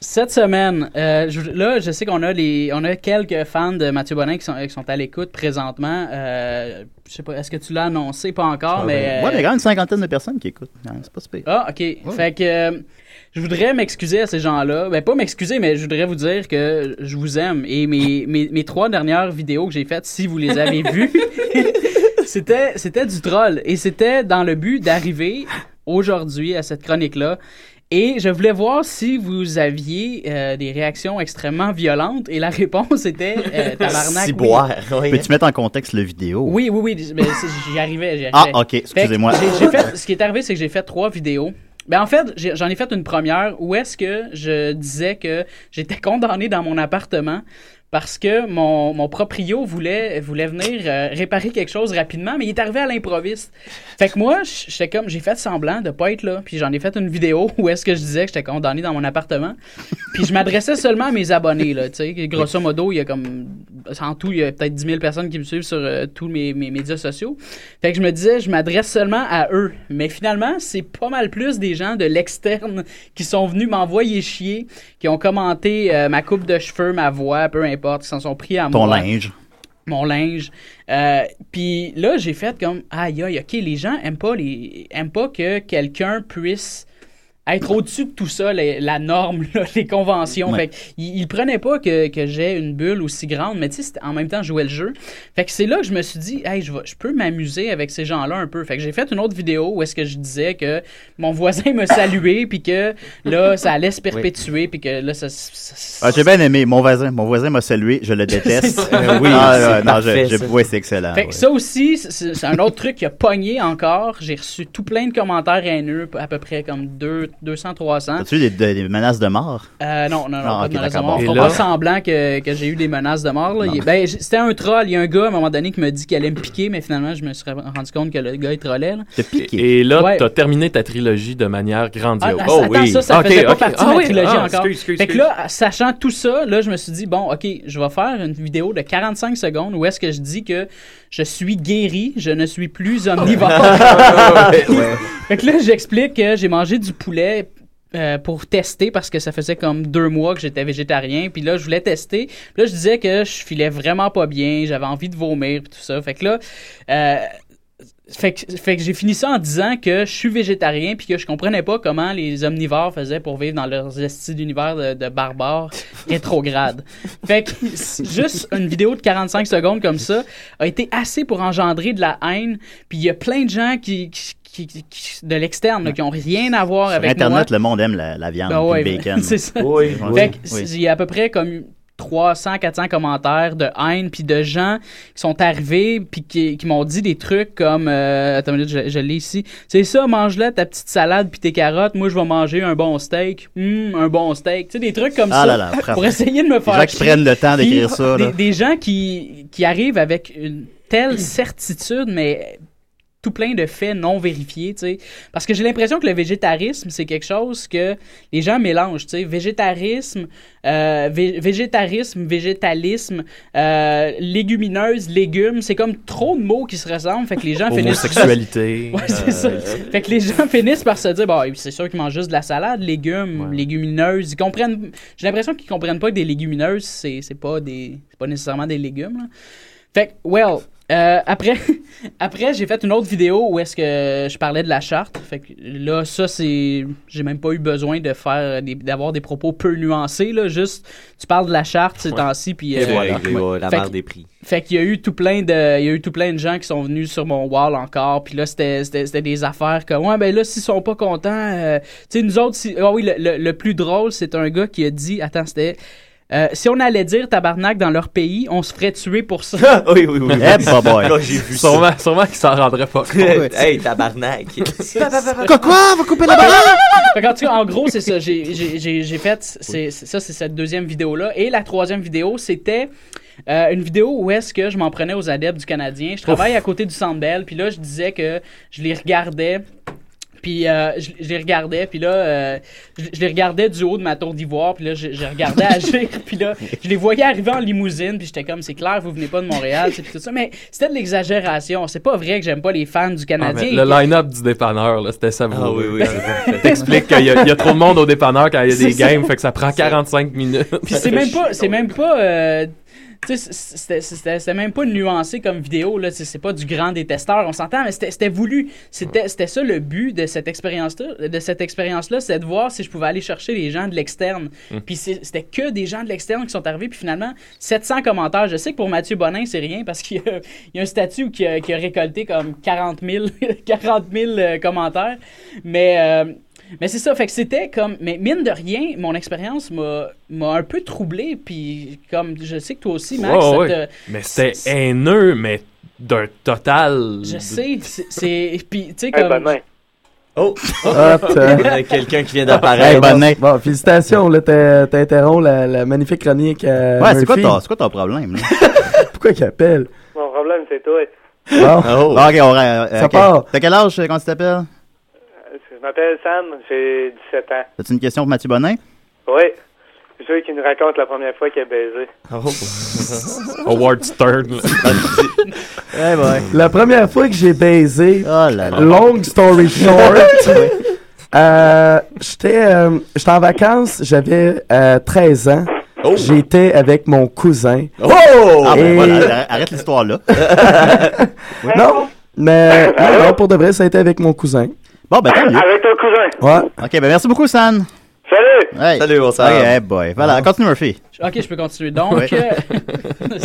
cette semaine, euh, je- là, je sais qu'on a les, on a quelques fans de Mathieu Bonin qui sont, qui sont à l'écoute présentement. Euh, je sais pas, est-ce que tu l'as annoncé? Pas encore, mais. Ouais, euh, mais quand même une cinquantaine de personnes qui écoutent. Non, c'est pas super. Ah, ok. Fait que euh, je voudrais m'excuser à ces gens-là. Ben, pas m'excuser, mais je voudrais vous dire que je vous aime. Et mes, mes, mes trois dernières vidéos que j'ai faites, si vous les avez vues, c'était, c'était du troll. Et c'était dans le but d'arriver aujourd'hui à cette chronique-là. Et je voulais voir si vous aviez euh, des réactions extrêmement violentes. Et la réponse était euh, tabarnak. oui. Ciboire, oui. Peux-tu mettre en contexte le vidéo? Oui, oui, oui. mais c'est- J'y arrivais, j'y Ah, ok, excusez-moi. j'ai- j'ai fait- ce qui est arrivé, c'est que j'ai fait trois vidéos. Ben en fait, j'en ai fait une première où est-ce que je disais que j'étais condamné dans mon appartement parce que mon, mon proprio voulait, voulait venir euh, réparer quelque chose rapidement, mais il est arrivé à l'improviste. Fait que moi, j'étais comme, j'ai fait semblant de pas être là, puis j'en ai fait une vidéo où est-ce que je disais que j'étais condamné dans mon appartement, puis je m'adressais seulement à mes abonnés, là, tu sais, grosso modo, il y a comme, en tout, il y a peut-être 10 000 personnes qui me suivent sur euh, tous mes, mes médias sociaux. Fait que je me disais, je m'adresse seulement à eux. Mais finalement, c'est pas mal plus des gens de l'externe qui sont venus m'envoyer chier, qui ont commenté euh, ma coupe de cheveux, ma voix, peu importe, qui s'en sont pris à Ton moi. linge. Mon linge. Euh, Puis là, j'ai fait comme, aïe, aïe, ok, les gens aiment pas, les, aiment pas que quelqu'un puisse être au-dessus de tout ça, les- la norme, là, les conventions. Ouais. Fait qu'ils ils prenaient pas que, que j'ai une bulle aussi grande, mais tu sais, c'était- en même temps, je jouais le jeu. Fait que c'est là que je me suis dit, hey, je, vais- je peux m'amuser avec ces gens-là un peu. Fait que j'ai fait une autre vidéo où est-ce que je disais que mon voisin me saluait, puis que là, ça allait se perpétuer, puis que là, ça. ça- Ah, j'ai bien aimé. Mon voisin, mon voisin m'a salué. Je le déteste. Euh, oui, Ah, ah, c'est ouais, non, parfait, je, je- ça. ouais, c'est excellent. Fait que ouais. ça aussi, c'est c'est un autre truc qui a pogné encore. J'ai reçu tout plein de commentaires haineux, à peu près comme deux- 200, 300. As-tu eu des, des- des menaces de mort? Euh, non, non, non, Ah, pas de menaces de mort. Et Faut là- pas semblant que, que j'ai eu des menaces de mort. là. Non. Il- ben, c'était un troll. Il y a un gars, à un moment donné, qui m'a dit qu'il allait me piquer, mais finalement, je me suis rendu compte que le gars, il trollait. Là. Et là, Ouais. tu as terminé ta trilogie de manière Ah, grandiose. ah, attends, ça, ça Ok, faisait pas partie Ah de ma oui, trilogie ah, encore. excuse, excuse, fait que là, sachant tout ça, là, je me suis dit, bon, OK, je vais faire une vidéo de 45 secondes où est-ce que je dis que je suis guéri, je ne suis plus omnivore. Ouais, ouais. Fait que là, j'explique que j'ai mangé du poulet euh, pour tester parce que ça faisait comme deux mois que j'étais végétarien. Puis là, je voulais tester. Puis là, je disais que je filais vraiment pas bien, j'avais envie de vomir, puis tout ça. Fait que là, euh, fait que, fait que j'ai fini ça en disant que je suis végétarien puis que je comprenais pas comment les omnivores faisaient pour vivre dans leurs estis d'univers de, de barbares rétrogrades. fait que juste une vidéo de 45 secondes comme ça a été assez pour engendrer de la haine. Puis il y a plein de gens qui, qui- qui- qui- de l'externe qui ont rien à voir Sur avec Internet, moi. le monde aime la, la viande Ben ouais, le bacon. c'est ça. Fait que Oui. il y a à peu près comme 300, 400 commentaires de haine, puis de gens qui sont arrivés, puis qui, qui m'ont dit des trucs comme, euh, attends une minute, je, je l'ai ici, c'est ça, mange-la ta petite salade puis tes carottes, moi je vais manger un bon steak, Hum, un bon steak, tu sais, des trucs comme Ah ça, là là, pour essayer de me faire gens qui prennent le temps d'écrire ça, là. Des, des gens qui, qui arrivent avec une telle certitude, mais tout plein de faits non vérifiés, tu sais. Parce que j'ai l'impression que le végétarisme, c'est quelque chose que les gens mélangent, tu sais. Végétarisme, euh, vé- végétarisme, végétalisme, euh, légumineuse, légumes, c'est comme trop de mots qui se ressemblent, fait que les gens finissent... Homosexualité. Ouais, c'est ça. euh, Fait que les gens finissent par se dire, bon, c'est sûr qu'ils mangent juste de la salade, légumes, légumineuses. Ils comprennent. J'ai l'impression qu'ils comprennent pas que des légumineuses, c'est c'est pas des, c'est pas nécessairement des légumes. là. Fait que, well, euh, après, après j'ai fait une autre vidéo où est-ce que je parlais de la charte. Fait que là, ça, c'est. J'ai même pas eu besoin de faire des- d'avoir des propos peu nuancés, là. Juste, tu parles de la charte ces Ouais. temps-ci, puis. Et euh, voilà, ouais. la Fait barre que- des prix. fait qu'il y a eu tout plein de, il y a eu tout plein de gens qui sont venus sur mon wall encore. Puis là, c'était, c'était, c'était des affaires comme, ouais, ben là, s'ils sont pas contents, euh, tu sais, nous autres, si- ah oui, le, le- le plus drôle, c'est un gars qui a dit, attends, c'était, euh, si on allait dire tabarnak dans leur pays, on se ferait tuer pour ça. oui, oui, oui. Eh, bah, boy. Là, j'ai vu Sûrement, ça. sûrement qu'ils s'en rendraient pas compte. hey, tabarnak. Quoi, quoi? Va couper la cas, en gros, c'est ça. J'ai- J'ai j'ai- j'ai fait. c'est c'est ça, c'est cette deuxième vidéo-là. Et la troisième vidéo, c'était. euh, une vidéo où est-ce que je m'en prenais aux adeptes du Canadien. Je travaille à côté du Centre Bell, puis là, je disais que je les regardais. Puis euh, je, je les regardais, puis là, euh, je, je les regardais du haut de ma tour d'ivoire, puis là, je, je regardais agir, puis là, je les voyais arriver en limousine, puis j'étais comme, c'est clair, vous venez pas de Montréal, c'est tout ça. Mais c'était de l'exagération. C'est pas vrai que j'aime pas les fans du Ah, Canadien. le line-up du dépanneur, là, c'était ça. Ah oui, oui. T'expliques qu'il y, a- il y a trop de monde au dépanneur quand il y a des games, fait que ça prend 45 minutes. Puis c'est même pas, c'est même pas, euh, tu sais, c'était- même pas nuancé comme vidéo là. C'est pas du grand détesteur, on s'entend, mais c'était voulu. C'était c'était ça le but de cette expérience-là, de cette expérience-là, c'est de voir si je pouvais aller chercher les gens de l'externe. Mm. Puis c'était que des gens de l'externe qui sont arrivés. Puis finalement, 700 commentaires. Je sais que pour Mathieu Bonin, c'est rien parce qu'il y, a- il y a un statut qui a, qui a récolté comme 40 000, 40 000 euh, commentaires. Mais euh, mais c'est ça, fait que c'était comme. Mais mine de rien, mon expérience m'a m'a un peu troublé. Puis, comme je sais que toi aussi, Max, Ouais, ça ouais. te- Mais c'était haineux, mais d'un total. Je sais, c'est- c'est. Puis, tu sais, Hey, comme. bonne main. Oh! Hop, euh. Il y a Quelqu'un qui vient d'apparaître. Hey, bon, bon, félicitations, là, t'as- t'interromps la, la magnifique chronique. à Ouais, c'est quoi, quoi ton problème, là? Pourquoi qu'il appelle? Mon problème, c'est toi. Bon. Bon, ok, on euh, Ça part. T'as quel âge euh, quand tu t'appelles? Je m'appelle Sam, j'ai 17 ans. T'as-tu une question pour Mathieu Bonin? Oui. Je veux qu'il nous raconte la première fois qu'il a baisé. Howard Stern. Eh boy. La première fois que j'ai baisé, là là. long story short, euh, j'étais euh, j'étais en vacances, j'avais euh, 13 ans. J'étais avec mon cousin. Oh! Ah, ben Et- voilà, arrête l'histoire là. Non, mais non, non, pour de vrai, ça a été avec mon cousin. Bon, ben. Avec ton cousin. Ouais. Ok, ben merci beaucoup, San. Salut! Hey. Salut, on s'en Ok, va. hey boy. Voilà, continue, Murphy. Ok, je peux continuer. Donc. Ouais. euh.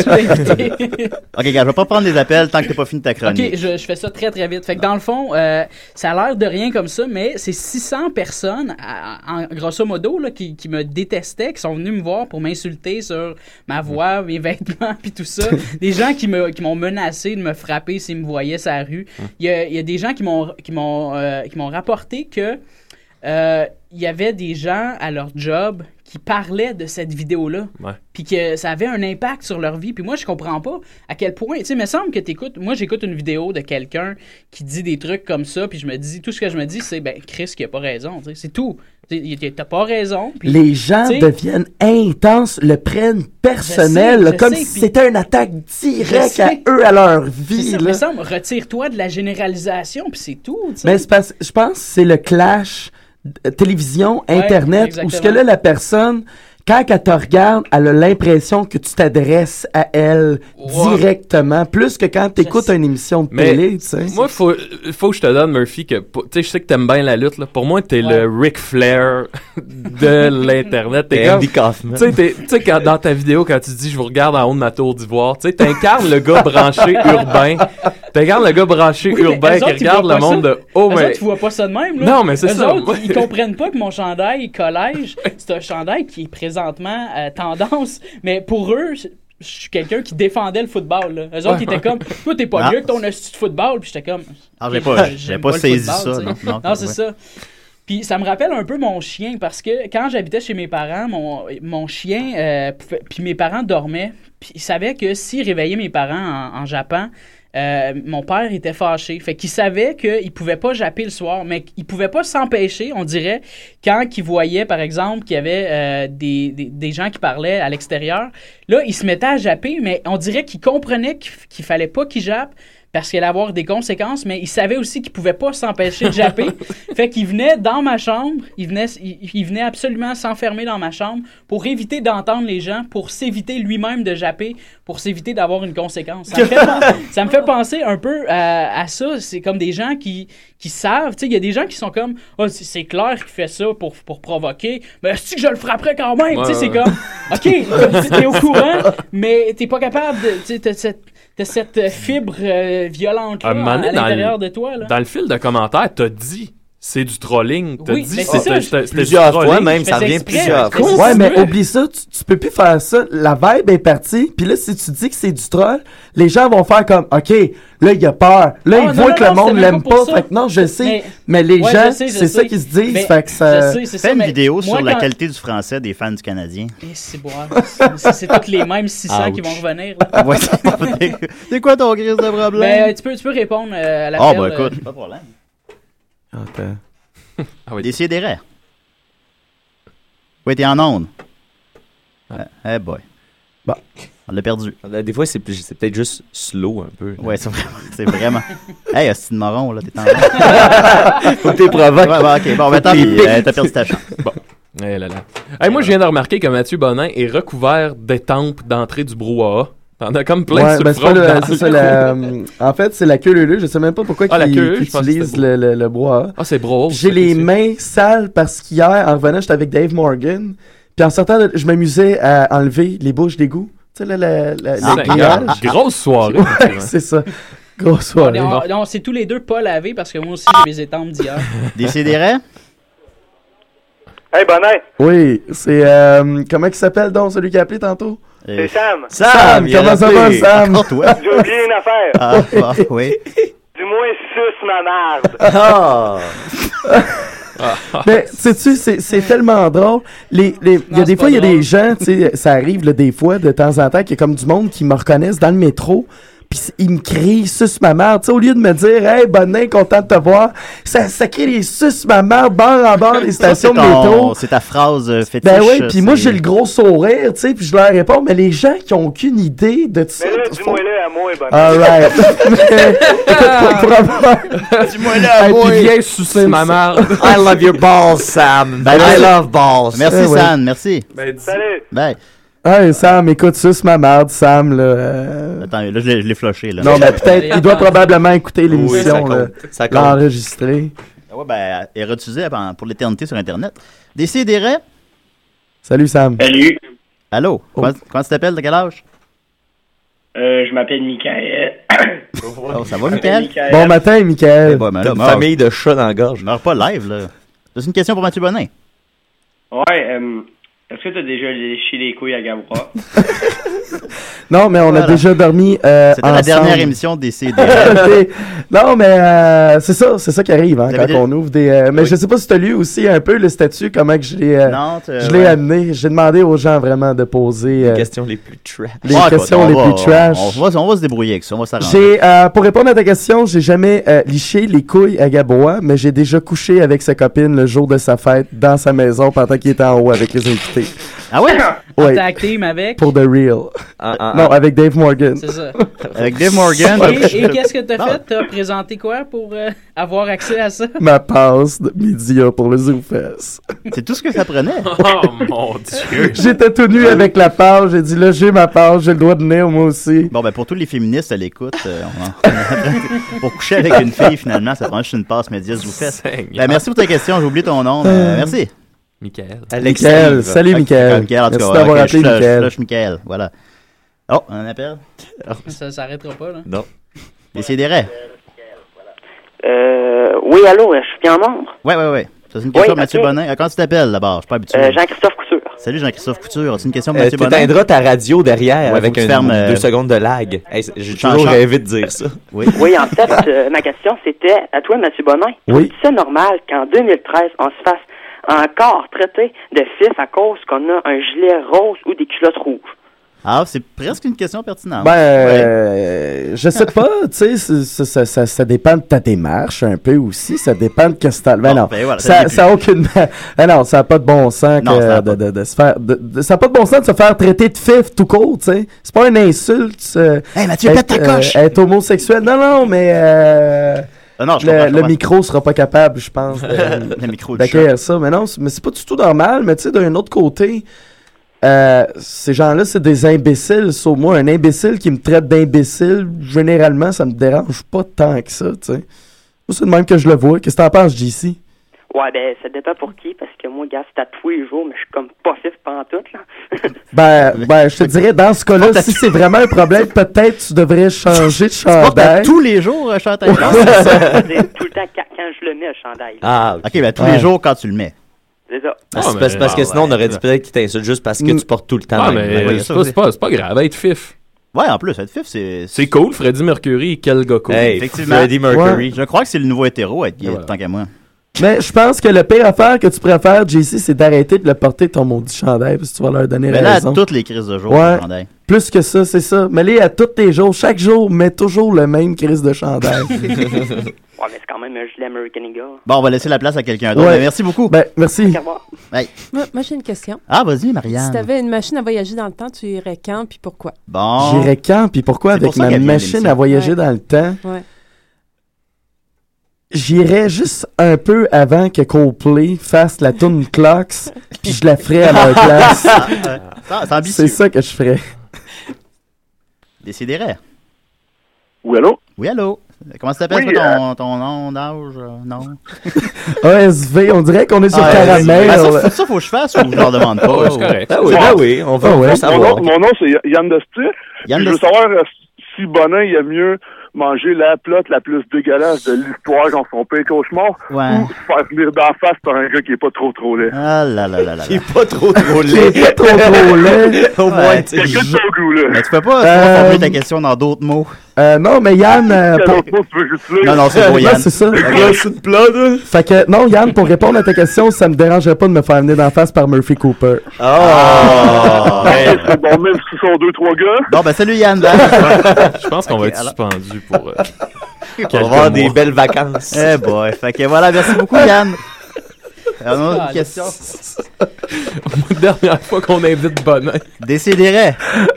Ok, gars, je vais pas prendre des appels tant que t'as pas fini ta Ok, chronique. je, je fais ça très très vite. Fait que dans le fond, euh, ça a l'air de rien comme ça, mais c'est 600 personnes, à- en grosso modo, là, qui, qui me détestaient, qui sont venus me voir pour m'insulter sur ma voix, mes vêtements, puis tout ça. des gens qui me qui m'ont menacé de me frapper s'ils me voyaient sur la rue. Il y a, il y a des gens qui m'ont qui m'ont euh, qui m'ont rapporté que euh, il y avait des gens à leur job qui parlaient de cette vidéo-là puis que ça avait un impact sur leur vie. Puis moi, je comprends pas à quel point. Tu sais, il me semble que t'écoutes. Moi, j'écoute une vidéo de quelqu'un qui dit des trucs comme ça, puis je me dis, tout ce que je me dis, c'est, ben, Chris qui a pas raison. C'est tout. Tu sais, T'as pas raison. Les gens deviennent intenses, le prennent personnel, Je sais, là, comme sais, si c'était une attaque directe à eux, à leur vie. ça, là. me semble, retire-toi de la généralisation, puis c'est tout. Mais c'est parce- je pense que c'est le clash télévision, Ouais, internet, où ce que là, la personne, quand elle te regarde, elle a l'impression que tu t'adresses à elle directement, plus que quand tu écoutes une émission de Mais télé, tu sais. moi, faut, faut que je te donne, Murphy, que tu sais, je sais que t'aimes bien la lutte. Là. Pour moi, t'es le Ric Flair de l'Internet. T'es Andy Kaufman. Tu sais, tu dans ta vidéo, quand tu dis je vous regarde en haut de ma tour d'ivoire, tu sais, t'incarnes le gars branché urbain. T'incarnes le gars branché Oui, urbain eux qui autres, ils regarde le monde ça. de oh, mais. autres, ils voient pas ça de même. Là. Non, mais c'est ça. autres, ils comprennent pas que mon chandail collège, c'est un chandail qui est présentement euh, tendance. Mais pour eux, je suis quelqu'un qui défendait le football. Là. Eux autres, Ouais. ils étaient comme, toi, t'es pas Ah. mieux que ton hostie de football. Puis j'étais comme, Ah, j'ai pas- j'ai saisi football, ça, tu non, non, c'est ouais. ça. Puis ça me rappelle un peu mon chien parce que quand j'habitais chez mes parents, mon, mon chien, euh, puis mes parents dormaient, puis ils savaient que s'ils réveillaient mes parents en, en jappant, euh, mon père était fâché. Fait qu'il savait qu'il pouvait pas japper le soir, mais il pouvait pas s'empêcher, on dirait, quand il voyait, par exemple, qu'il y avait euh, des, gens qui parlaient à l'extérieur. Là, il se mettait à japper, mais on dirait qu'il comprenait qu'il qu'il fallait pas qu'il jappe parce qu'il allait avoir des conséquences, mais il savait aussi qu'il pouvait pas s'empêcher de japper. fait qu'il venait dans ma chambre, il venait, il, il venait absolument s'enfermer dans ma chambre pour éviter d'entendre les gens, pour s'éviter lui-même de japper, pour s'éviter d'avoir une conséquence. Ça me fait, pen- ça me fait penser un peu à, à ça. C'est comme des gens qui, qui savent. Tu sais, il y a des gens qui sont comme, oh, c'est clair qu'il fait ça pour, pour provoquer, mais est-ce que je le frapperais quand même? Ouais, tu sais, c'est comme, OK, t'es au courant, mais t'es pas capable de. Cette, t'as cette fibre euh, violente à dans l'intérieur de toi. Là. Dans le fil de commentaires, t'as dit c'est du trolling. T'as Oui, dit? c'est Plusieurs du fois trolling. même, ça revient exprès, plusieurs fois. Ouais, mais oublie ça, tu, tu peux plus faire ça. La vibe est partie, puis là, si tu dis que c'est du troll, les gens vont faire comme, OK, là, il a peur. Là, Ah, il non, voit non, que le monde l'aime pas. Fait que non, je sais. Mais, Mais- les Ouais, gens, c'est ça qu'ils se disent. Mais fait que ça. je sais, c'est ça, Fais une vidéo moi, sur la qualité du français des fans du Canadien. Eh, c'est bon, c'est toutes les mêmes 600 qui vont revenir. c'est quoi ton crise de problème? Ben, tu peux, tu peux répondre euh, à la Ah, ben écoute, pas de problème. Attends. Ah oui. Décidérez. Oui, t'es en onde. Eh boy. Bon. On l'a perdu. Des fois, c'est peut-être juste slow un peu. Ouais, c'est vraiment. C'est vraiment... hey, hostie de moron, là, t'es en onde. Faut que t'es provoques. Ouais, ok, bon, t'es euh, t'as perdu ta chance. Bon. Eh là là. Hey, moi, je viens de remarquer que Mathieu Bonin est recouvert d'étampes d'entrée du brouhaha. T'en as comme plein Ouais, sur ben le front. c'est ça, la- euh, en fait, c'est la queue leu Je sais même pas pourquoi Ah, pensais que utilisent le, le, le bois. Ah, c'est bro. J'ai les mains sales parce qu'hier, en revenant, j'étais avec Dave Morgan. Puis en sortant, je m'amusais à enlever les bouches d'égout. Tu sais, là, la, la, Ah, le ah, grillage. ah, grosse soirée. Ouais, c'est ça. Grosse soirée. on- on s'est tous les deux pas lavés parce que moi aussi j'ai mes étampes d'hier. Décidérez? Hey, Bonin, Oui, c'est. euh, comment il s'appelle donc celui qui a appelé tantôt? C'est Sam. Sam, comment ça va. Sam? J'ai oublié une affaire. Ah, ah, oui. Dis-moi, suce ma marde. Ah! Mais sais-tu, c'est c'est tellement drôle. Les, les, il y a Non, des fois, il y a des gens, tu sais, ça arrive là, des fois, de temps en temps, qu'il y a comme du monde qui me reconnaissent dans le métro. Puis ils me crient suce ma mère. Tu sais, au lieu de me dire, hey, bonnet, content de te voir, ça, ça crie les suce ma mère, bord en bord des Ça, stations c'est de ton- métro. C'est ta phrase euh, fétiche. Ben oui, puis moi j'ai le gros sourire, tu sais, puis je leur réponds, mais les gens qui ont aucune idée de ça. Mais là, font- dis-moi-le à moi, Bonin. Alright. Mais, écoute, pour, pour avoir... Dis-moi là, Hey, moi. puis viens sucer ma mère. I love your balls, Sam. Ben, I love balls. Merci, Eh ouais. Sam, merci. Salut. Bye. Hey, Sam, écoute, suce ma merde, Sam, là. euh, Attends, là, je l'ai je flushé, là. Non, mais peut-être, il doit probablement écouter Oui, l'émission, Ça compte. Ah l'enregistrer. Ouais, ben, elle est pour l'éternité sur Internet. Décidérez. Salut, Sam. Salut, Allô? Oh. Comment, comment tu t'appelles? De quel âge? euh, je m'appelle Michael. Oh, ça va, Je Michael? Michael. Bon matin, Eh Michael. ben, ben T'as là, une famille de chats dans la gorge. meurs pas live, là. C'est une question pour Mathieu Bonin. Ouais, euh, est-ce que t'as déjà léché les couilles à Gabra? Non, mais on a déjà dormi euh, C'était la dernière émission des CD. Non, mais euh, c'est ça, c'est ça qui arrive hein, quand on ouvre des. euh, mais Oui. je sais pas si tu as lu aussi un peu le statut, comment que je l'ai, euh, non, tu- je l'ai ouais. amené. J'ai demandé aux gens vraiment de poser euh, Les questions les plus trash. les Ouais, questions les plus trash. On va, on va se débrouiller avec ça, on va s'arranger. Euh, pour répondre à ta question, j'ai jamais euh, liché les couilles à Gabois, mais j'ai déjà couché avec sa copine le jour de sa fête dans sa maison pendant qu'il était en haut avec les invités. Ah ouais? Ouais, Tag team avec? pour the real. Ah, ah, Non, ah. avec Dave Morgan. C'est ça. Avec Dave Morgan. Et, et qu'est-ce que t'as Non. fait? T'as présenté quoi pour euh, avoir accès à ça? Ma passe de média pour le ZooFest. C'est tout ce que ça prenait. Oh mon dieu. J'étais tout nu avec la page. J'ai dit là, j'ai ma page, j'ai le droit de venir moi aussi. Bon, ben pour tous les féministes à l'écoute, euh, on en- pour coucher avec une fille, finalement, ça prend juste une passe média. Seigneur. Ben, merci pour ta question, j'ai oublié ton nom. euh, merci. Michael. Alex Michael, Steve. salut Michael. Michael, en tout Merci cas, d'avoir appelé je flush- Michael. flush Michael, voilà. Oh, un appel? Ça s'arrêtera pas, là. Non. Décidérez. Euh, oui, allô, je suis bien membre. Ouais, ouais, ouais. C'est une question Oui, pour Mathieu ok. Bonin. Euh, Comment tu t'appelles d'abord? Je suis pas habitué. Euh, Jean-Christophe Couture. Salut Jean-Christophe Couture. C'est une question Euh, Mathieu Bonin. T'éteindras ta radio derrière Ouais, avec faut que tu un, fermes, euh, deux secondes de lag. Hey, c'est- J'ai Change- toujours rêvé de dire ça. Oui. Oui, en fait, euh, ma question, c'était à toi, Mathieu Bonin. Oui. C'est normal qu'en 2013, on se fasse encore traiter de fif à cause qu'on a un gilet rose ou des culottes rouges? Ah, c'est presque une question pertinente. Ben, Ouais. euh, je sais pas, tu sais, c'est- c'est- ça, ça, ça dépend de ta démarche un peu aussi, ça dépend de que t'as. Ben Bon, non, ben voilà, ça ça, l'est ça a aucune, ben non, ça a pas de bon sens Non, que ça a de, pas. de, de se faire, de, de- ça a pas de bon sens de se faire traiter de fif tout court, tu sais. C'est pas une insulte. euh, Hey, Mathieu, être, pète ta coche! euh, être homosexuel. Non, non, mais euh, Ah non, je le, comprends, je le comprends. micro sera pas capable, je pense, de- Le micro du d'accueillir ça. Mais non, c'est- mais c'est pas du tout normal. Mais tu sais, d'un autre côté, euh, ces gens-là, c'est des imbéciles. Sauf moi, un imbécile qui me traite d'imbécile, généralement, ça me dérange pas tant que ça, tu sais. Moi, c'est de même que je le vois. Qu'est-ce que t'en penses, JC? Ouais, ben, ça dépend pour qui, parce que moi, gars, c'est à tous les jours, mais je suis comme pas fif pantoute, là. Ben, ben, je te dirais, dans ce cas-là, si c'est vraiment un problème, peut-être tu devrais changer de chandail. tous les jours, un chandail. Non, c'est tout le temps quand, je le mets, le chandail. Ah, ok, ben tous Ouais. les jours quand tu le mets. C'est ça. Ah, c'est parce, parce que sinon, on aurait dit peut-être qu'il t'insulte juste parce que tu portes tout le temps. Ah, mais Ben c'est ça pas, aussi. c'est pas, c'est pas grave, être fif. Ouais, en plus, être fif, c'est. C'est cool, Freddie Mercury, quel gars cool. Hey, Effectivement. Freddie Mercury. Je crois que c'est le nouveau hétéro, tant qu'à moi. Mais je pense que le pire affaire que tu préfères, JC, c'est d'arrêter de le porter ton maudit chandail, parce que tu vas leur donner Mais là, à raison. toutes les crises de jour, Ouais. le chandail. Plus que ça, c'est ça. Mets-les à tous les jours. Chaque jour, mets toujours le même crise de chandail. Ouais, mais c'est quand même un gilet American Eagle. Bon, on va laisser la place à quelqu'un d'autre. Ouais. Ben, merci beaucoup. Ben, merci. Bye. Moi, moi, j'ai une question. Ah, vas-y, Si Marianne. tu avais une machine à voyager dans le temps, tu irais quand puis pourquoi? Bon. J'irais quand, puis pourquoi avec pour ma machine à voyager Ouais. dans le temps? Ouais. J'irais juste un peu avant que Coldplay fasse la tune Clocks, puis je la ferais à leur place. C'est ça que je ferais. Décidérez. Oui, allô? Oui, allô? Comment ça s'appelle Oui, toi, euh, ton, ton nom d'âge? euh, non? ASV, on dirait qu'on est sur Ah, caramel. ben, ça, faut- ça, faut que je fasse ou je leur demande pas? Ouais, c'est correct. Ah oui, ah oui, on va, Ah on va ouais. savoir. Mon nom, nom, c'est Yann Destir. Yann je veux savoir euh, si Bonin, il a mieux manger la plotte la plus dégueulasse de l'histoire dans son pire cauchemar Ouais. ou se faire venir d'en face par un gars qui est pas trop trop laid. Ah là là là là. Il là. est pas trop trop Il est laid. pas trop trop laid. Au moins, Ouais. tu sais, Quelqu'un de ton goût, là. Mais tu peux pas, tu peux pas Euh, formuler ta question dans d'autres mots. Euh, non, mais Yann, euh, Quel pour-? Non, non, c'est Ouais, Yann. c'est ça. c'est de plat, là. Fait que, non, Yann, pour répondre à ta question, ça me dérangerait pas de me faire venir d'en face par Murphy Cooper. Oh! Hey, c'est bon, même si ce sont deux, trois gars. Bon, ben salut Yann. Je pense qu'on va être alors- suspendu pour. euh, On va quelques avoir des belles vacances. Eh boy. Fait que voilà, merci beaucoup Yann. Alors, on a Ah, une question. Dernière fois qu'on invite Bonin. Décidérez.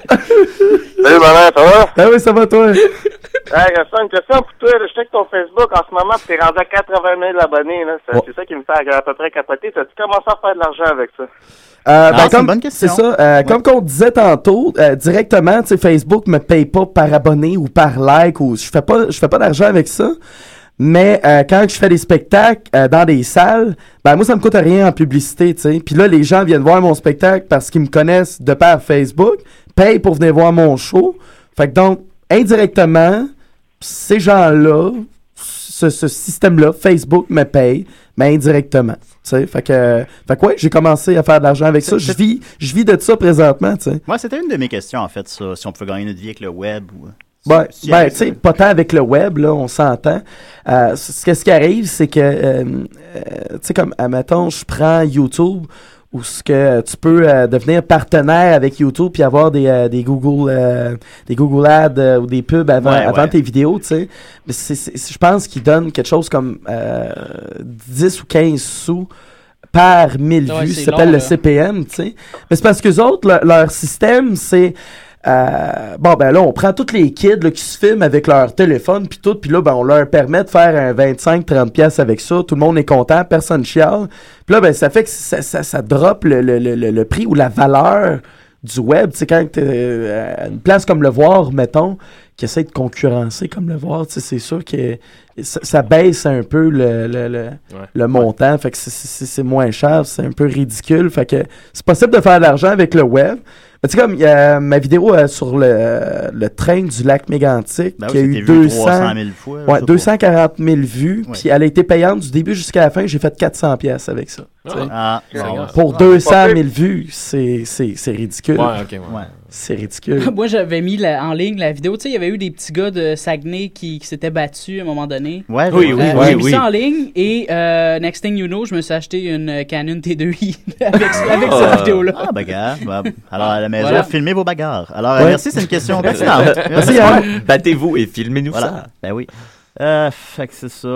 Salut, maman, ça va? Ah oui, ça va, toi? Hey, une question pour toi. Je sais que ton Facebook, en ce moment, t'es rendu à 80 000 abonnés. là. C'est ça qui me fait à peu près capoter. T'as-tu commencé à faire de l'argent avec ça? Euh, ben, c'est comme- une bonne question. C'est ça. euh, Comme qu'on disait tantôt, euh, directement, tu sais, Facebook me paye pas par abonné ou par like ou je fais pas, je fais pas d'argent avec ça. Mais euh, quand je fais des spectacles euh, dans des salles, ben moi ça me coûte rien en publicité, tu sais. Puis là les gens viennent voir mon spectacle parce qu'ils me connaissent de par Facebook, payent pour venir voir mon show. Fait que donc indirectement, ces gens-là, ce, ce système-là, Facebook me paye, mais indirectement. Tu sais, fait que, fait que ouais, j'ai commencé à faire de l'argent avec ça. Je vis, je vis de ça présentement, tu sais. Moi, c'était une de mes questions, en fait, ça. Si on pouvait gagner notre vie avec le web ou. Ben, Si- ben, tu sais, pas tant avec le web, là, on s'entend. Euh, ce, ce qui arrive, c'est que, euh, euh, tu sais, comme, admettons, je prends YouTube, où ce que tu peux euh, devenir partenaire avec YouTube puis avoir des, euh, des Google euh, des Google Ads euh, ou des pubs avant, Ouais, avant ouais. tes vidéos, tu sais. Mais je pense qu'ils donnent quelque chose comme euh, 10 ou 15 sous par 1000 Ouais, vues. Ça s'appelle le. CPM, tu sais. Mais c'est parce que autres, le- leur système, c'est euh, bon ben là on prend tous les kids là, qui se filment avec leur téléphone puis tout puis là ben on leur permet de faire un 25 30 pièces avec ça. Tout le monde est content personne chiale. Puis là ben ça fait que ça, ça, ça drop le, le, le, le- prix ou la valeur du web. Tu sais quand t'es euh, une place comme le voir mettons qui essaie de concurrencer comme le voir tu sais c'est sûr que ça, ça baisse un peu le, le, le, le montant. Fait que c'est- c'est c'est moins cher c'est un peu ridicule. Fait que c'est possible de faire de l'argent avec le web mais tu sais, comme il y a ma vidéo euh, sur le, le train du lac Mégantic Ben qui a eu c'était vu 200, 300 000 fois, ouais, ça, 240 000 vues, puis elle a été payante du début jusqu'à la fin. J'ai fait 400 pièces avec ça. Ah, bon. Pour Ah, 200 pas 000 vues, c'est c'est- c'est ridicule. Ouais, ok, ouais. C'est ridicule. Moi, j'avais mis la- en ligne la vidéo. Tu sais, il y avait eu des petits gars de Saguenay qui, qui s'étaient battus à un moment donné. Ouais, Oui, Euh, oui, j'ai oui, mis oui. ça en ligne et euh, next thing you know, je me suis acheté une Canon T2i avec, avec Ah. cette vidéo-là. Ah, bagarre. Bah, alors, à la maison, Voilà. filmez vos bagarres. Alors, euh, Ouais. merci, c'est une question pertinente. Merci, Yann. Battez-vous et filmez-nous Voilà. ça. Ben oui. Euh, fait que c'est ça.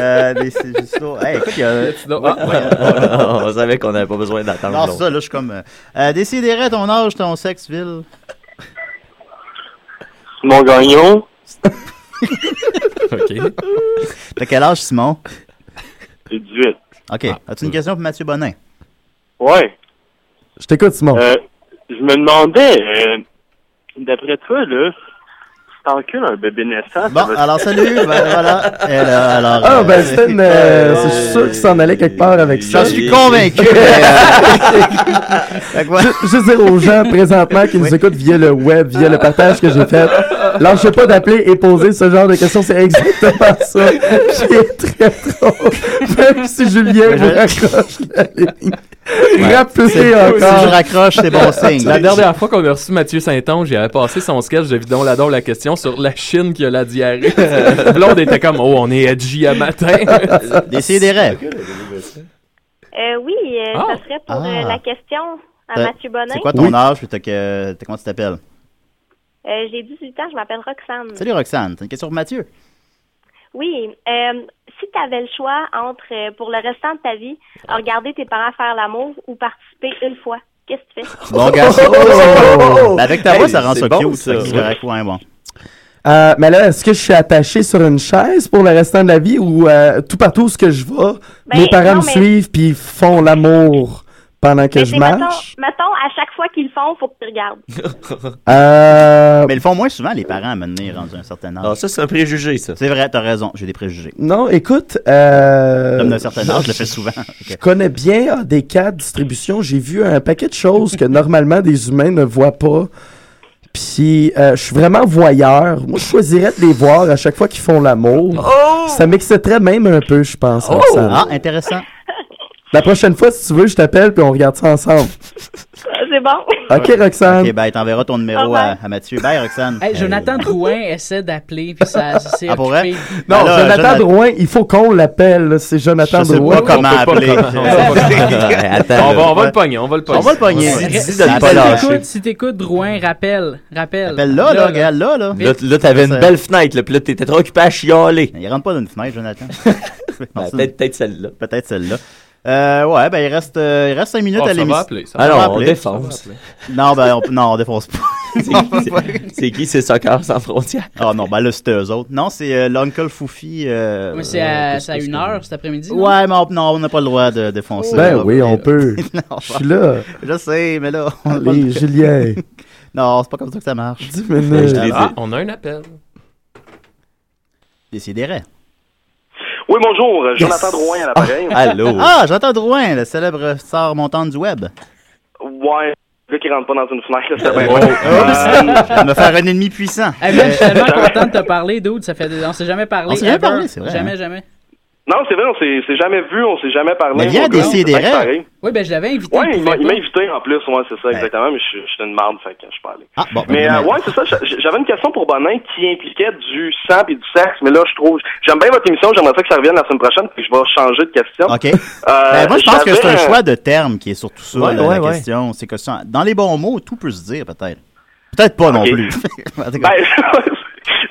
Euh... des- c'est juste ça. Hey, écoute, il y a. Ah, ouais. On savait qu'on n'avait pas besoin d'attendre. Non, ça, là, je suis comme. Euh, euh, décidérez ton âge, ton sexe, ville. Simon Gagnon. ok. T'as quel âge, Simon? J'ai 18. Ok. As-tu une question pour Mathieu Bonin? Ouais. Je t'écoute, Simon. Euh, je me demandais, euh, d'après toi, là, t'encules un bébé naissant. Bon, alors salut, ben, voilà. Et là, alors, Ah, euh, ben, c'était une. euh, c'est- je suis sûr qu'il s'en allait quelque part avec ça. J'en suis convaincu. Ju- Juste dire aux gens présentement qui nous écoutent via le web, via le partage que j'ai fait, lâchez pas d'appeler et poser ce genre de questions, c'est exactement ça qui est très drôle. Même si Julien vous raccroche la ligne. Rappelez Si encore. je raccroche, c'est bon signe. La dernière fois qu'on a reçu Mathieu Saint-Onge, il avait passé son sketch de Vidon Ladon la question sur la Chine qui a la diarrhée. Blonde était comme Oh, on est edgy à matin. Décidérez. Euh, oui, euh, Ah. ça serait pour Ah. euh, la question à Mathieu Bonin. C'est quoi ton âge? puis t'as que- comment tu t'appelles? Euh, J'ai 18 ans, je m'appelle Roxane. Salut Roxane, t'as une question pour Mathieu? Oui, euh, si tu avais le choix entre, euh, pour le restant de ta vie, regarder tes parents faire l'amour ou participer une fois, qu'est-ce que tu fais? Bon garçon. Oh! Ben, avec ta voix, Hey, ça rend ça bon, cute. ça. correct, ouais, bon. Euh, mais là, est-ce que je suis attaché sur une chaise pour le restant de la vie ou euh, tout partout où ce que je vais, Ben, mes parents non, me mais- suivent puis font l'amour? Pendant que Mais je marche? mettons, mettons, à chaque fois qu'ils le font, faut que tu regardes. Euh, Mais ils le font moins souvent, les parents, à mener rendus un certain âge. Ah, ça, c'est un préjugé, ça. C'est vrai, t'as raison, j'ai des préjugés. Non, écoute, euh, L'homme d'un certain âge le fait souvent. Je connais bien des cas de distribution. J'ai vu un paquet de choses que normalement des humains ne voient pas. Puis, euh, je suis vraiment voyeur. Moi, je choisirais de les voir à chaque fois qu'ils font l'amour. Ça m'exciterait même un peu, je pense. Roxane. Ah, intéressant. La prochaine fois, si tu veux, je t'appelle puis on regarde ça ensemble. c'est bon. Ok, Roxane. Ok, ben, t'enverras ton numéro à, à Mathieu. Bye, Roxane. Hey, Jonathan Drouin essaie d'appeler, puis ça, Ah, pour vrai? Non, Ben Jonathan Jonathan- Drouin, il faut qu'on l'appelle. là. C'est Jonathan Je sais Drouin. pas comment appeler. on va le pogner, on va le pogner. On va le pogner. Si t'écoutes, si t'écoutes Drouin, rappelle, rappelle. Appelle là, là, regarde, là, là. Là, t'avais une belle fenêtre, là, puis là, t'étais trop occupé à chialer. Il rentre pas dans une fenêtre, Jonathan. Ben, peut-être peut-être celle-là. Peut-être celle-là. Euh, ouais, ben il reste, euh, il reste 5 minutes Oh, à l'émission. appeler, ça va Alors, on appeler. défonce. Non, ben on, non, on défonce pas. C'est- C'est qui, c'est Soccer sans frontières? Ah non, ben là, c'était eux autres. Non, c'est euh, l'Uncle Foufi. Euh, Mais c'est euh, à, c'est à que une c'est? heure cet après-midi. Ouais, mais on- non, on n'a pas le droit de défoncer. Ben là. oui, on peut. Non, Je suis là. Je sais, mais là, on Allez, le- Julien. Non, c'est pas comme ça que ça marche. 10 minutes. Je l'ai Ah, on a un appel. Décidérez. Oui, bonjour, euh, Jonathan Drouin à l'appareil. Allô? Ah, Jonathan Drouin, le célèbre star montante du web. Ouais, le gars qui rentre pas dans une fenêtre, là, c'était bien. Oh, bon. oh, je vais me faire un ennemi puissant. Hey, man, je suis tellement content de te parler, dude. Ça fait, on s'est jamais parlé. On s'est jamais parlé, c'est vrai, Jamais, hein. jamais. Non, c'est vrai, on s'est s'est jamais vu, on s'est jamais parlé. Mais gars, d'essayer c'est des rêves. Oui, ben je l'avais invité. Ouais, il il m'a il invité en plus, ouais, c'est ça, exactement, mais je je suis une marde, fait que je suis pas allé. Ah, bon, ben, Mais ben, euh, ouais, c'est ça, j'a- j'avais une question pour Bonin qui impliquait du sang et du sexe, mais là, je trouve, j'aime bien votre émission, j'aimerais ça que ça revienne la semaine prochaine, puis je vais changer de question. OK. Euh, Ben, moi, je pense que c'est un choix de terme qui est surtout ça, Ouais, la, ouais, la ouais. question. C'est que ça, dans les bons mots, tout peut se dire, peut-être. Peut-être pas non plus. Ben,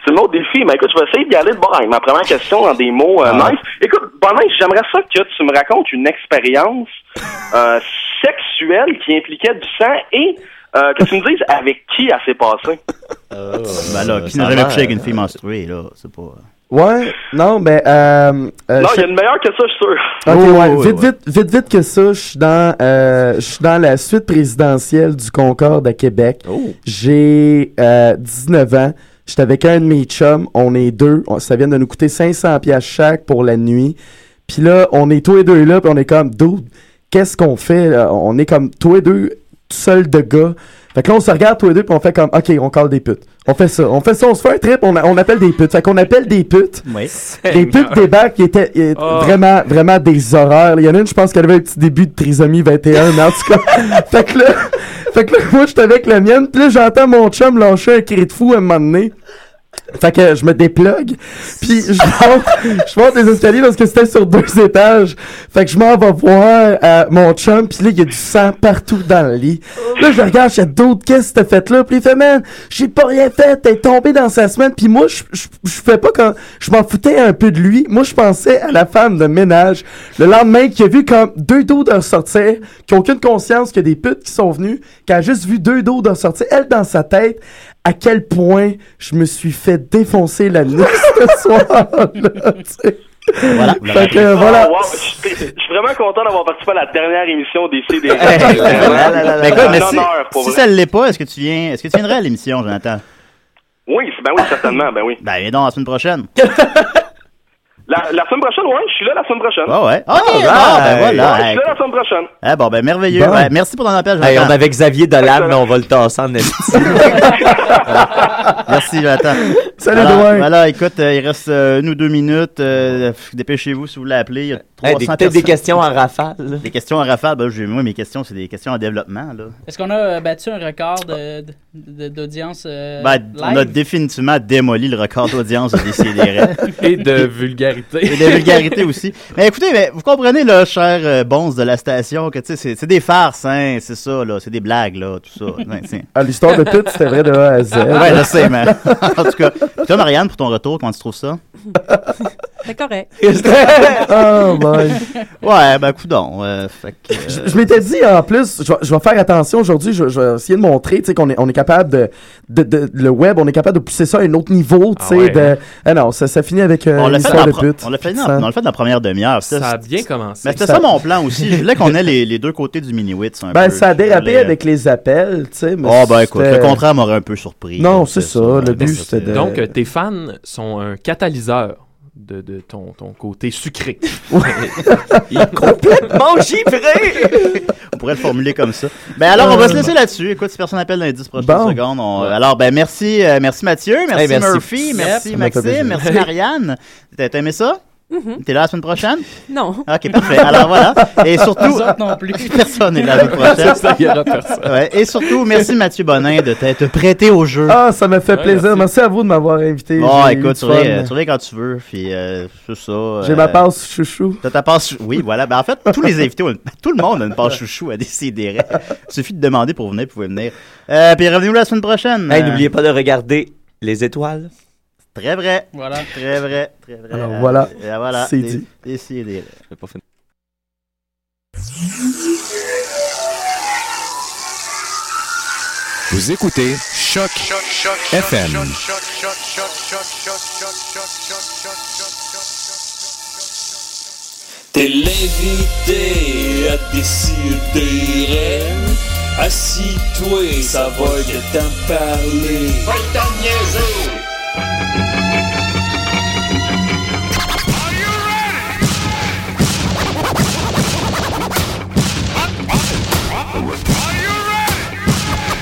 c'est un autre défi, mais écoute, je vais essayer d'y aller de bord avec ma première question dans des mots euh, Ah. nice. Écoute, Bonin, j'aimerais ça que tu me racontes une expérience euh, sexuelle qui impliquait du sang et euh, que tu me dises avec qui elle s'est passée. ben là, qui ça n'a a jamais l'air- couché avec une fille menstruée, là? C'est pas. Ouais, non, ben, euh, euh, non, je- il y a une meilleure que ça, je suis sûr. Ok, Oh, ouais, ouais, vite, ouais. vite, vite, vite que ça, je suis dans, euh, je suis dans la suite présidentielle du Concorde à Québec. Oh. J'ai euh, 19 ans. J'étais avec un de mes chums. On est deux. Ça vient de nous coûter 500 pièces chaque pour la nuit. Puis là, on est tous les deux là, puis on est comme, dude, qu'est-ce qu'on fait? On est comme tous les deux seuls de gars. Fait que là, on se regarde tous les deux, puis on fait comme, OK, on colle des putes. On fait ça. On fait ça, on se fait un trip, on, a- on appelle des putes. Fait qu'on appelle des putes. Oui. Les putes débarquent qui étaient euh, Oh. vraiment, vraiment des horreurs. Il y en a une, je pense qu'elle avait un petit début de trisomie 21, mais en tout cas. fait que là, fait que là, moi, j'étais avec la mienne, puis là, j'entends mon chum lâcher un cri de fou à un moment donné. Fait que je me déplugue, puis je monte, je monte les escaliers parce que c'était sur deux étages. Fait que je m'en vais voir euh, mon chum, puis là, il y a du sang partout dans le lit. Là, je regarde, je fais d'autres, qu'est-ce que t'as fait là? Puis il fait, man, j'ai pas rien fait, t'es tombé dans sa semaine. Puis moi, je, je, je fais pas quand, je m'en foutais un peu de lui. Moi, je pensais à la femme de ménage. Le lendemain, qui a vu comme deux dos de ressortir, qui a aucune conscience qu'il y a des putes qui sont venues, qui a juste vu deux dos de ressortir. Elle, dans sa tête, à quel point je me suis fait défoncer la nuit ce sais. Voilà. Fait que, voilà. Oh, wow, Je suis vraiment content d'avoir participé à la dernière émission des CD. Hey, ben, écoute, mais un si, honneur, pour si vrai. ça ne l'est pas, est-ce que tu viens, est-ce que tu viendrais à l'émission, Jonathan? Oui, ben oui, certainement, ben oui. Ben, viens donc la semaine prochaine. La, la semaine prochaine, oui, je suis là la semaine prochaine. Ah ouais. Ah, OK, bon, ben right. voilà. Ouais, je suis là la semaine prochaine. Ah bon, ben merveilleux. Bon. Ouais, merci pour ton appel, Hey, on avait Xavier Dolan, mais on va le tasser en. Merci, Jonathan. Salut, Alors. Voilà, écoute, euh, il reste euh, une ou deux minutes. euh, Dépêchez-vous si vous voulez appeler. Il y a Hey, 300 des- Peut-être des personnes. questions en rafale. Des questions en rafale. Ben, j'ai- moi, mes questions, c'est des questions en développement. Là. Est-ce qu'on a euh, battu un record de- de- d'audience euh, Ben, on a définitivement démoli le record d'audience de Décideret. Et de vulgarité. Et de vulgarité aussi. Mais écoutez, mais vous comprenez, là, chers euh, bons de la station, que tu sais, c'est- des farces, hein, c'est ça, là, c'est des blagues, là, tout ça. Ouais, Ah, L'histoire de pute, c'était vrai de A à Z. ouais, je sais, mais en tout cas. Puis toi, Marianne, pour ton retour, comment tu trouves ça? C'est correct. oh my. Ouais, ben, coudon. Euh, fait que, euh, Je, je m'étais dit en plus, je vais, je vais faire attention aujourd'hui, je, je vais essayer de montrer, tu sais, qu'on est, on est capable de, de, de- le web, on est capable de pousser ça à un autre niveau, tu Ah sais, ouais. de, ah non, ça, ça finit avec euh, on une l'a fait, histoire de pute. on l'a fait dans, on fait dans la première demi-heure. Ça a bien commencé. Mais c'était Ça- ça mon plan aussi. Je voulais qu'on ait les, les deux côtés du mini-wit. un Ben, peu. ça a dérapé voulais- avec les appels, tu sais, mais Oh, ben écoute, le contraire m'aurait un peu surpris. Non, c'est ça, le but, c'était de... Donc, euh, tes fans sont un catalyseur de, de ton, ton côté sucré. Il est complètement givré! On pourrait le formuler comme ça. Ben alors, on va se laisser là-dessus. Écoute, si personne appelle dans les 10 prochaines Bon. secondes. on- Alors, ben merci, euh, merci Mathieu, merci, Hey, merci. Murphy, merci plaisir. Maxime, merci Marianne. T'as aimé ça? Mhm. T'es là la semaine prochaine? Non. Ok, parfait. Alors voilà. Et surtout, non plus. personne n'est là la semaine prochaine. ça, y aura personne. Ouais, et surtout, merci Mathieu Bonin de t'être prêté au jeu. Ah, ça m'a fait Ouais, plaisir. merci. Merci. à vous de m'avoir invité. Bon, écoute, tu reviens, euh, tu quand tu veux. Puis, euh, c'est ça. J'ai euh, ma passe chouchou. T'as ta passe chou- Oui, voilà. Ben, en fait, tous les invités, une- tout le monde a une passe chouchou à décider. Il suffit de demander pour venir, vous pouvez venir. Euh, puis revenez-nous la semaine prochaine. Hey, Euh, n'oubliez pas de regarder les étoiles. Très vrai. Voilà. Très vrai. Très vrai. Alors, Euh, voilà. euh, voilà. C'est dit. Décidérez. Je vais pas finir. Vous écoutez Choc FM. T'es l'invité à décider. Assis-toi, ça va que t'en parler. Va t'en niaiser! Correct.